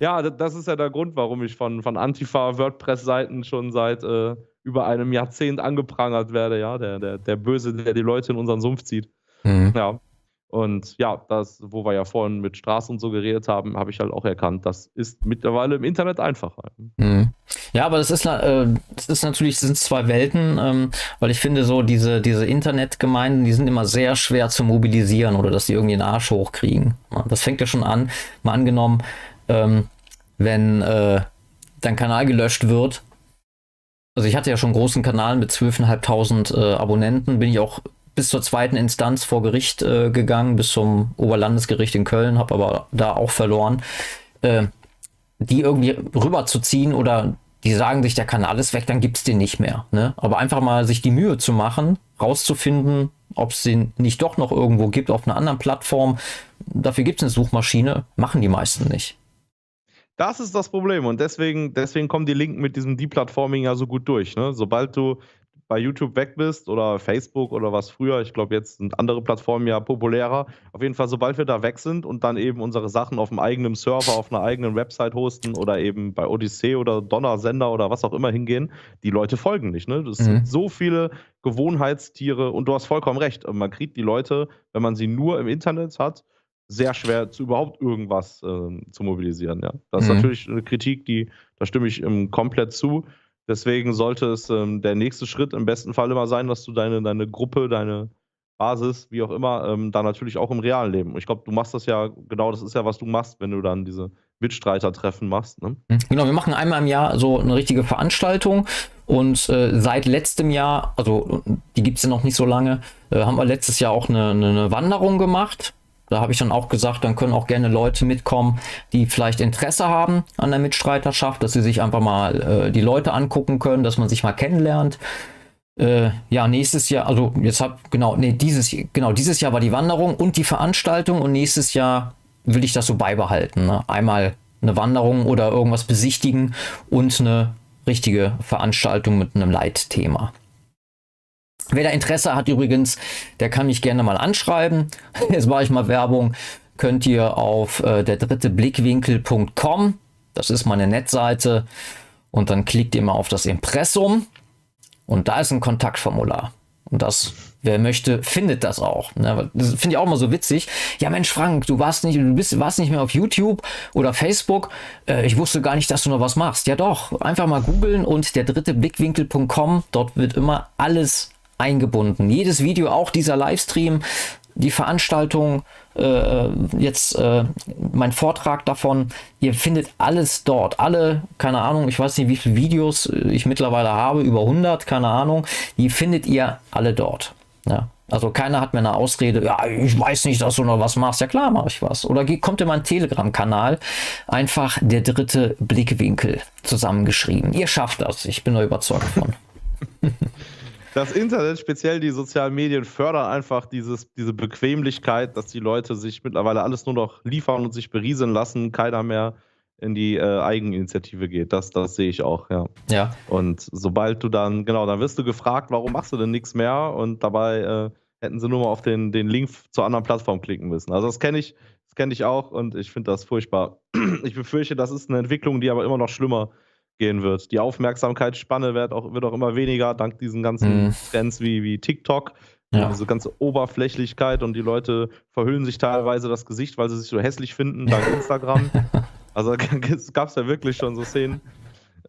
S2: ja, das ist ja der Grund, warum ich von, von Antifa-WordPress-Seiten schon seit äh, über einem Jahrzehnt angeprangert werde, ja. Der, der, der Böse, der die Leute in unseren Sumpf zieht. Mhm. Ja. Und ja, das, wo wir ja vorhin mit Straße und so geredet haben, habe ich halt auch erkannt, das ist mittlerweile im Internet einfacher.
S1: Mhm. Ja, aber das ist, äh, das ist natürlich, sind zwei Welten, ähm, weil ich finde, so diese, diese Internetgemeinden, die sind immer sehr schwer zu mobilisieren oder dass die irgendwie einen Arsch hochkriegen. Das fängt ja schon an, mal angenommen, ähm, wenn äh, dein Kanal gelöscht wird. Also ich hatte ja schon einen großen Kanal mit 12.500 äh, Abonnenten, bin ich auch bis zur zweiten Instanz vor Gericht äh, gegangen, bis zum Oberlandesgericht in Köln, habe aber da auch verloren. Äh, die irgendwie rüberzuziehen oder die sagen sich, der Kanal ist weg, dann gibt es den nicht mehr. Ne? Aber einfach mal sich die Mühe zu machen, rauszufinden, ob es den nicht doch noch irgendwo gibt auf einer anderen Plattform. Dafür gibt es eine Suchmaschine, machen die meisten nicht.
S2: Das ist das Problem und deswegen, deswegen kommen die Linken mit diesem Deplatforming ja so gut durch. Ne? Sobald du bei YouTube weg bist oder Facebook oder was früher, ich glaube, jetzt sind andere Plattformen ja populärer. Auf jeden Fall, sobald wir da weg sind und dann eben unsere Sachen auf einem eigenen Server, auf einer eigenen Website hosten oder eben bei Odyssee oder Donnersender oder was auch immer hingehen, die Leute folgen nicht. Ne? Das mhm. sind so viele Gewohnheitstiere und du hast vollkommen recht. Man kriegt die Leute, wenn man sie nur im Internet hat, sehr schwer zu überhaupt irgendwas äh, zu mobilisieren. Ja? Das mhm. ist natürlich eine Kritik, die, da stimme ich ähm, komplett zu. Deswegen sollte es ähm, der nächste Schritt im besten Fall immer sein, dass du deine, deine Gruppe, deine Basis, wie auch immer, ähm, da natürlich auch im realen Leben. Ich glaube, du machst das ja, genau das ist ja, was du machst, wenn du dann diese Mitstreitertreffen machst. Ne?
S1: Mhm. Genau, wir machen einmal im Jahr so eine richtige Veranstaltung und äh, seit letztem Jahr, also die gibt es ja noch nicht so lange, äh, haben wir letztes Jahr auch eine, eine Wanderung gemacht da habe ich dann auch gesagt, dann können auch gerne Leute mitkommen, die vielleicht Interesse haben an der Mitstreiterschaft, dass sie sich einfach mal äh, die Leute angucken können, dass man sich mal kennenlernt. Äh, ja, nächstes Jahr, also jetzt hab genau, nee, dieses, genau, dieses Jahr war die Wanderung und die Veranstaltung und nächstes Jahr will ich das so beibehalten. Ne? Einmal eine Wanderung oder irgendwas besichtigen und eine richtige Veranstaltung mit einem Leitthema. Wer da Interesse hat übrigens, der kann mich gerne mal anschreiben. Jetzt mache ich mal Werbung. Könnt ihr auf äh, der dritte Blickwinkel.com, das ist meine Netseite, und dann klickt ihr mal auf das Impressum und da ist ein Kontaktformular. Und das, wer möchte, findet das auch. Ne? Das finde ich auch mal so witzig. Ja, Mensch, Frank, du warst nicht, du bist, warst nicht mehr auf YouTube oder Facebook. Äh, ich wusste gar nicht, dass du noch was machst. Ja, doch. Einfach mal googeln und der dritte Blickwinkel.com. Dort wird immer alles eingebunden. Jedes Video, auch dieser Livestream, die Veranstaltung, äh, jetzt äh, mein Vortrag davon, ihr findet alles dort. Alle, keine Ahnung, ich weiß nicht, wie viele Videos ich mittlerweile habe, über 100, keine Ahnung, die findet ihr alle dort. Ja. Also keiner hat mir eine Ausrede, ja, ich weiß nicht, dass du noch was machst. Ja klar, mache ich was. Oder kommt in meinen Telegram-Kanal, einfach der dritte Blickwinkel zusammengeschrieben. Ihr schafft das, ich bin da überzeugt von.
S2: das Internet, speziell die sozialen Medien, fördern einfach dieses, diese Bequemlichkeit, dass die Leute sich mittlerweile alles nur noch liefern und sich berieseln lassen, keiner mehr in die äh, Eigeninitiative geht. Das, das sehe ich auch, ja.
S1: Ja.
S2: Und sobald du dann, genau, dann wirst du gefragt, warum machst du denn nichts mehr? Und dabei äh, hätten sie nur mal auf den, den Link zur anderen Plattform klicken müssen. Also das kenne ich, das kenne ich auch und ich finde das furchtbar. Ich befürchte, das ist eine Entwicklung, die aber immer noch schlimmer ist gehen wird. Die Aufmerksamkeitsspanne wird auch, wird auch immer weniger, dank diesen ganzen mm. Trends wie, wie TikTok. Ja. Diese ganze Oberflächlichkeit und die Leute verhüllen sich teilweise das Gesicht, weil sie sich so hässlich finden, dank Instagram. also gab es ja wirklich schon so Szenen.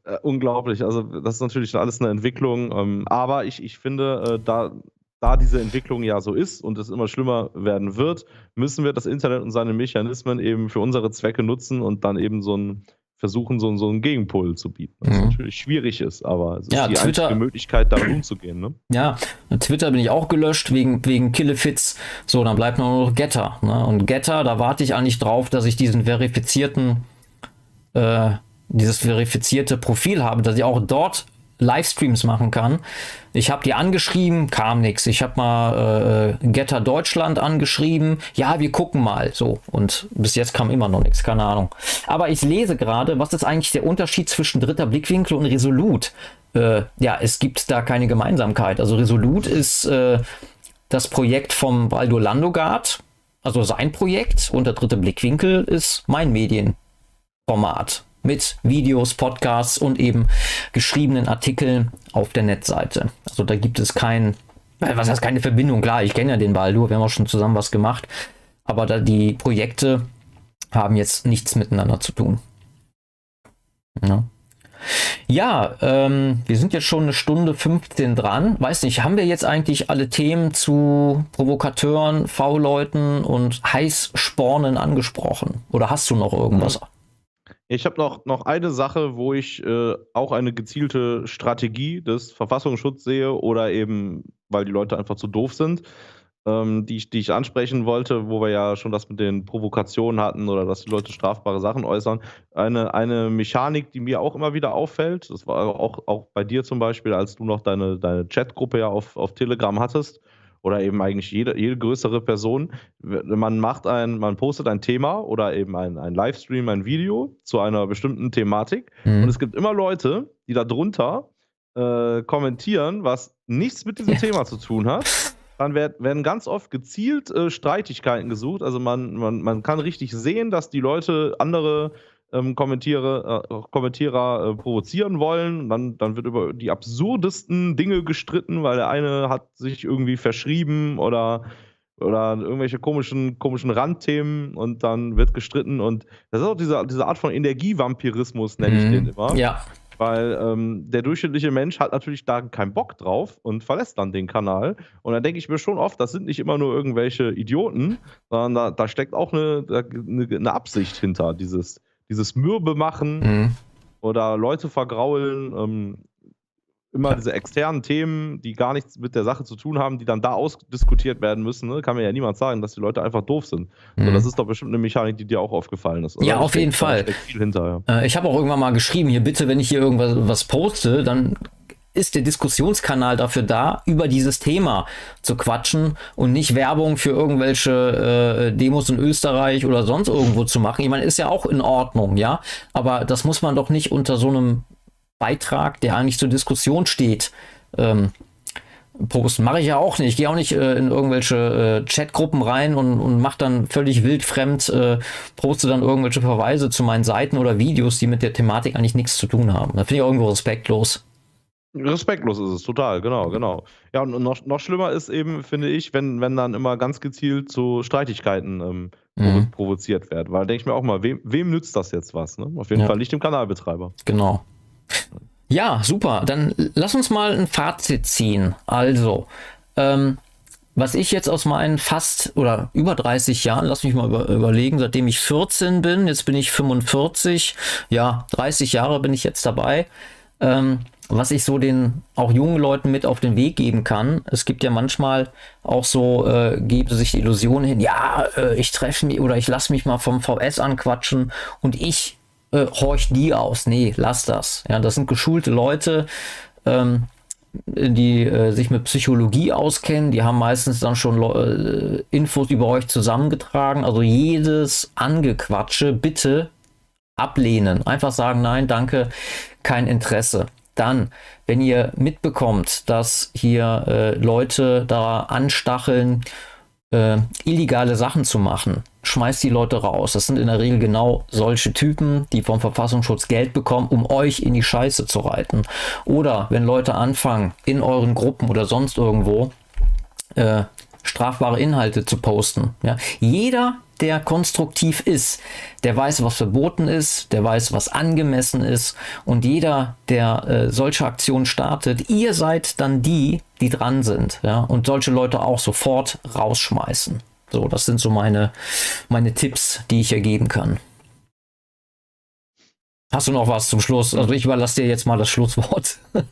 S2: Äh, unglaublich. Also, das ist natürlich alles eine Entwicklung. Ähm, aber ich, ich finde, äh, da, da diese Entwicklung ja so ist und es immer schlimmer werden wird, müssen wir das Internet und seine Mechanismen eben für unsere Zwecke nutzen und dann eben so ein versuchen, so, so einen Gegenpol zu bieten. Was mhm. natürlich schwierig ist, aber es ist
S1: ja,
S2: die
S1: Twitter,
S2: einzige Möglichkeit, damit umzugehen. Ne?
S1: Ja, Twitter bin ich auch gelöscht wegen, wegen Killefits. So, dann bleibt nur noch Getter. Ne? Und Getter, da warte ich eigentlich drauf, dass ich diesen verifizierten, äh, dieses verifizierte Profil habe, dass ich auch dort Livestreams machen kann. Ich habe die angeschrieben, kam nichts. Ich habe mal äh, Getter Deutschland angeschrieben. Ja, wir gucken mal. So. Und bis jetzt kam immer noch nichts, keine Ahnung. Aber ich lese gerade, was ist eigentlich der Unterschied zwischen dritter Blickwinkel und Resolut? Äh, ja, es gibt da keine Gemeinsamkeit. Also Resolut ist äh, das Projekt vom Waldo Landogard, also sein Projekt. Und der dritte Blickwinkel ist mein Medienformat mit Videos, Podcasts und eben geschriebenen Artikeln auf der Netzseite. Also da gibt es kein, äh, was heißt keine Verbindung? Klar, ich kenne ja den Baldur, wir haben auch schon zusammen was gemacht, aber da die Projekte haben jetzt nichts miteinander zu tun. Ja. Ja, ähm, wir sind jetzt schon eine Stunde 15 dran. Weiß nicht, haben wir jetzt eigentlich alle Themen zu Provokateuren, V-Leuten und Heißspornen angesprochen? Oder hast du noch irgendwas?
S2: Ich habe noch, noch eine Sache, wo ich äh, auch eine gezielte Strategie des Verfassungsschutzes sehe oder eben, weil die Leute einfach zu doof sind. ähm, die, ich, die ich ansprechen wollte, wo wir ja schon das mit den Provokationen hatten oder dass die Leute strafbare Sachen äußern. Eine, eine Mechanik, die mir auch immer wieder auffällt, das war auch, auch bei dir zum Beispiel, als du noch deine, deine Chatgruppe ja auf, auf Telegram hattest oder eben eigentlich jede, jede größere Person. Man macht ein, man postet ein Thema oder eben ein, ein Livestream, ein Video zu einer bestimmten Thematik. Mhm. Und es gibt immer Leute, die darunter äh, kommentieren, was nichts mit diesem Thema zu tun hat. Dann werd, werden ganz oft gezielt äh, Streitigkeiten gesucht. Also man, man, man kann richtig sehen, dass die Leute andere ähm, Kommentiere, äh, Kommentierer äh, provozieren wollen. Dann, dann wird über die absurdesten Dinge gestritten, weil der eine hat sich irgendwie verschrieben oder, oder irgendwelche komischen, komischen Randthemen und dann wird gestritten. Und das ist auch diese, diese Art von Energievampirismus, nenne ich mhm. den immer.
S1: Ja.
S2: Weil ähm, der durchschnittliche Mensch hat natürlich da keinen Bock drauf und verlässt dann den Kanal. Und dann denke ich mir schon oft, das sind nicht immer nur irgendwelche Idioten, sondern da, da steckt auch eine, eine, eine, Absicht hinter, dieses, dieses Mürbe machen mhm. oder Leute vergraulen. Ähm, immer diese externen Themen, die gar nichts mit der Sache zu tun haben, die dann da ausdiskutiert werden müssen. Ne? Kann mir ja niemand sagen, dass die Leute einfach doof sind. Mhm. So, das ist doch bestimmt eine Mechanik, die dir auch aufgefallen ist.
S1: Oder? Ja, auf jeden Fall. Hinter, ja. Äh, ich habe auch irgendwann mal geschrieben, hier bitte, wenn ich hier irgendwas was poste, dann ist der Diskussionskanal dafür da, über dieses Thema zu quatschen und nicht Werbung für irgendwelche äh, Demos in Österreich oder sonst irgendwo zu machen. Ich meine, ist ja auch in Ordnung, ja. Aber das muss man doch nicht unter so einem Beitrag, der eigentlich zur Diskussion steht, ähm, posten. Mache ich ja auch nicht. Ich gehe auch nicht äh, in irgendwelche äh, Chatgruppen rein und, und mache dann völlig wildfremd, äh, poste dann irgendwelche Verweise zu meinen Seiten oder Videos, die mit der Thematik eigentlich nichts zu tun haben. Da finde ich auch irgendwo respektlos.
S2: Respektlos ist es, total, genau, genau. Ja, und noch, noch schlimmer ist eben, finde ich, wenn, wenn dann immer ganz gezielt zu Streitigkeiten ähm, mhm. provoziert wird. Weil denke ich mir auch mal, wem, wem nützt das jetzt was? Ne? Auf jeden ja. Fall nicht dem Kanalbetreiber.
S1: Genau. Ja, super. Dann lass uns mal ein Fazit ziehen. Also, ähm, was ich jetzt aus meinen fast oder über 30 Jahren, lass mich mal über, überlegen, seitdem ich 14 bin, jetzt bin ich 45, ja, 30 Jahre bin ich jetzt dabei. Ähm, was ich so den auch jungen Leuten mit auf den Weg geben kann. Es gibt ja manchmal auch so, äh, geben sich die Illusion hin, ja, äh, ich treffe mich oder ich lasse mich mal vom VS anquatschen und ich äh, horcht die aus. Nee, lass das. Ja, das sind geschulte Leute, ähm, die äh, sich mit Psychologie auskennen. Die haben meistens dann schon äh, Infos über euch zusammengetragen. Also jedes Angequatsche bitte ablehnen. Einfach sagen, nein, danke, kein Interesse. Dann, wenn ihr mitbekommt, dass hier äh, Leute da anstacheln, äh, illegale Sachen zu machen, schmeißt die Leute raus. Das sind in der Regel genau solche Typen, die vom Verfassungsschutz Geld bekommen, um euch in die Scheiße zu reiten. Oder wenn Leute anfangen, in euren Gruppen oder sonst irgendwo äh, strafbare Inhalte zu posten. Ja. Jeder, der konstruktiv ist, der weiß, was verboten ist, der weiß, was angemessen ist und jeder, der äh, solche Aktionen startet, ihr seid dann die, die dran sind ja, und solche Leute auch sofort rausschmeißen. So, das sind so meine, meine Tipps, die ich hier geben kann. Hast du noch was zum Schluss? Also ich überlasse dir jetzt mal das Schlusswort.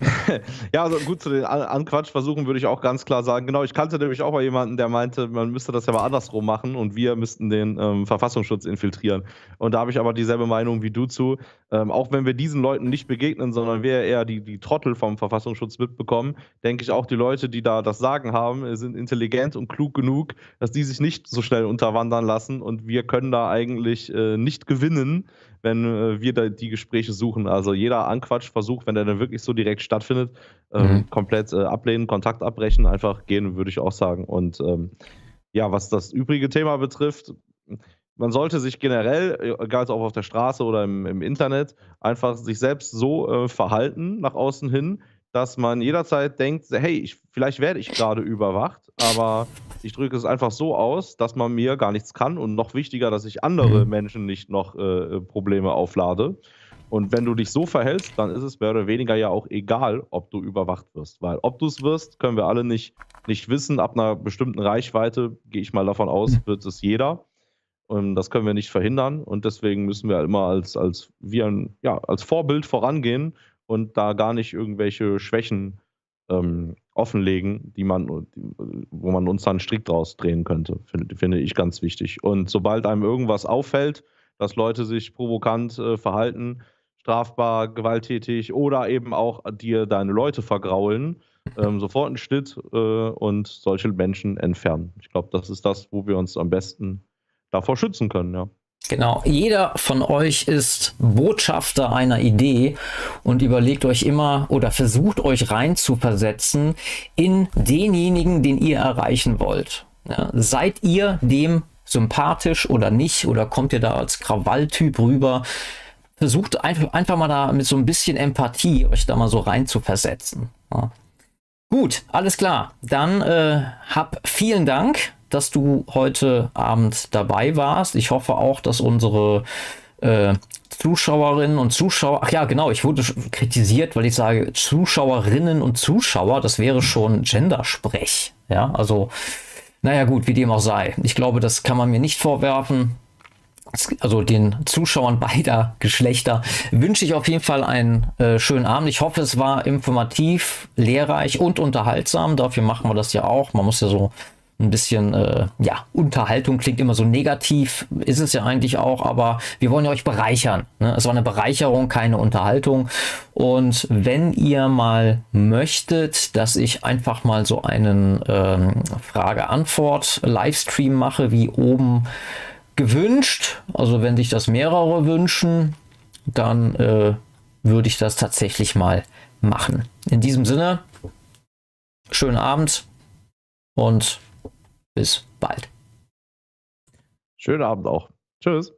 S2: ja, also gut, zu den Anquatschversuchen würde ich auch ganz klar sagen, genau, ich kannte nämlich auch mal jemanden, der meinte, man müsste das ja mal andersrum machen und wir müssten den ähm, Verfassungsschutz infiltrieren. Und da habe ich aber dieselbe Meinung wie du zu. Ähm, auch wenn wir diesen Leuten nicht begegnen, sondern wir eher die, die Trottel vom Verfassungsschutz mitbekommen, denke ich auch, die Leute, die da das Sagen haben, sind intelligent und klug genug, dass die sich nicht so schnell unterwandern lassen und wir können da eigentlich äh, nicht gewinnen wenn äh, wir da die Gespräche suchen. Also jeder Anquatschversuch, wenn der dann wirklich so direkt stattfindet, ähm, mhm. komplett äh, ablehnen, Kontakt abbrechen, einfach gehen, würde ich auch sagen. Und ähm, ja, was das übrige Thema betrifft, man sollte sich generell, egal ob auf der Straße oder im, im Internet, einfach sich selbst so äh, verhalten nach außen hin, dass man jederzeit denkt, hey, ich, vielleicht werde ich gerade überwacht, aber ich drücke es einfach so aus, dass man mir gar nichts kann und noch wichtiger, dass ich andere mhm. Menschen nicht noch äh, Probleme auflade. Und wenn du dich so verhältst, dann ist es mehr oder weniger ja auch egal, ob du überwacht wirst. Weil ob du es wirst, können wir alle nicht, nicht wissen. Ab einer bestimmten Reichweite, gehe ich mal davon aus, mhm. wird es jeder. Und das können wir nicht verhindern. Und deswegen müssen wir immer als, als, wie ein, ja, als Vorbild vorangehen und da gar nicht irgendwelche Schwächen ähm, offenlegen, die man, wo man uns dann einen Strick draus drehen könnte, finde, finde ich ganz wichtig. Und sobald einem irgendwas auffällt, dass Leute sich provokant äh, verhalten, strafbar, gewalttätig oder eben auch dir deine Leute vergraulen, ähm, sofort einen Schnitt äh, und solche Menschen entfernen. Ich glaube, das ist das, wo wir uns am besten davor schützen können, ja.
S1: Genau, jeder von euch ist Botschafter einer Idee und überlegt euch immer oder versucht euch rein zu versetzen in denjenigen, den ihr erreichen wollt. Ja, seid ihr dem sympathisch oder nicht oder kommt ihr da als Krawalltyp rüber? Versucht einfach, einfach mal da mit so ein bisschen Empathie euch da mal so rein zu versetzen. Ja. Gut, alles klar. Dann äh, hab vielen Dank dass du heute Abend dabei warst. Ich hoffe auch, dass unsere äh, Zuschauerinnen und Zuschauer, ach ja, genau, ich wurde kritisiert, weil ich sage Zuschauerinnen und Zuschauer, das wäre schon Gendersprech. Ja, also, naja, gut, wie dem auch sei. Ich glaube, das kann man mir nicht vorwerfen. Also den Zuschauern beider Geschlechter wünsche ich auf jeden Fall einen äh, schönen Abend. Ich hoffe, es war informativ, lehrreich und unterhaltsam. Dafür machen wir das ja auch. Man muss ja so ein bisschen, äh, ja, Unterhaltung klingt immer so negativ, ist es ja eigentlich auch, aber wir wollen ja euch bereichern. Ne? Es war eine Bereicherung, keine Unterhaltung. Und wenn ihr mal möchtet, dass ich einfach mal so einen ähm, Frage-Antwort-Livestream mache, wie oben gewünscht, also wenn sich das mehrere wünschen, dann äh, würde ich das tatsächlich mal machen. In diesem Sinne, schönen Abend und bis bald.
S2: Schönen Abend auch. Tschüss.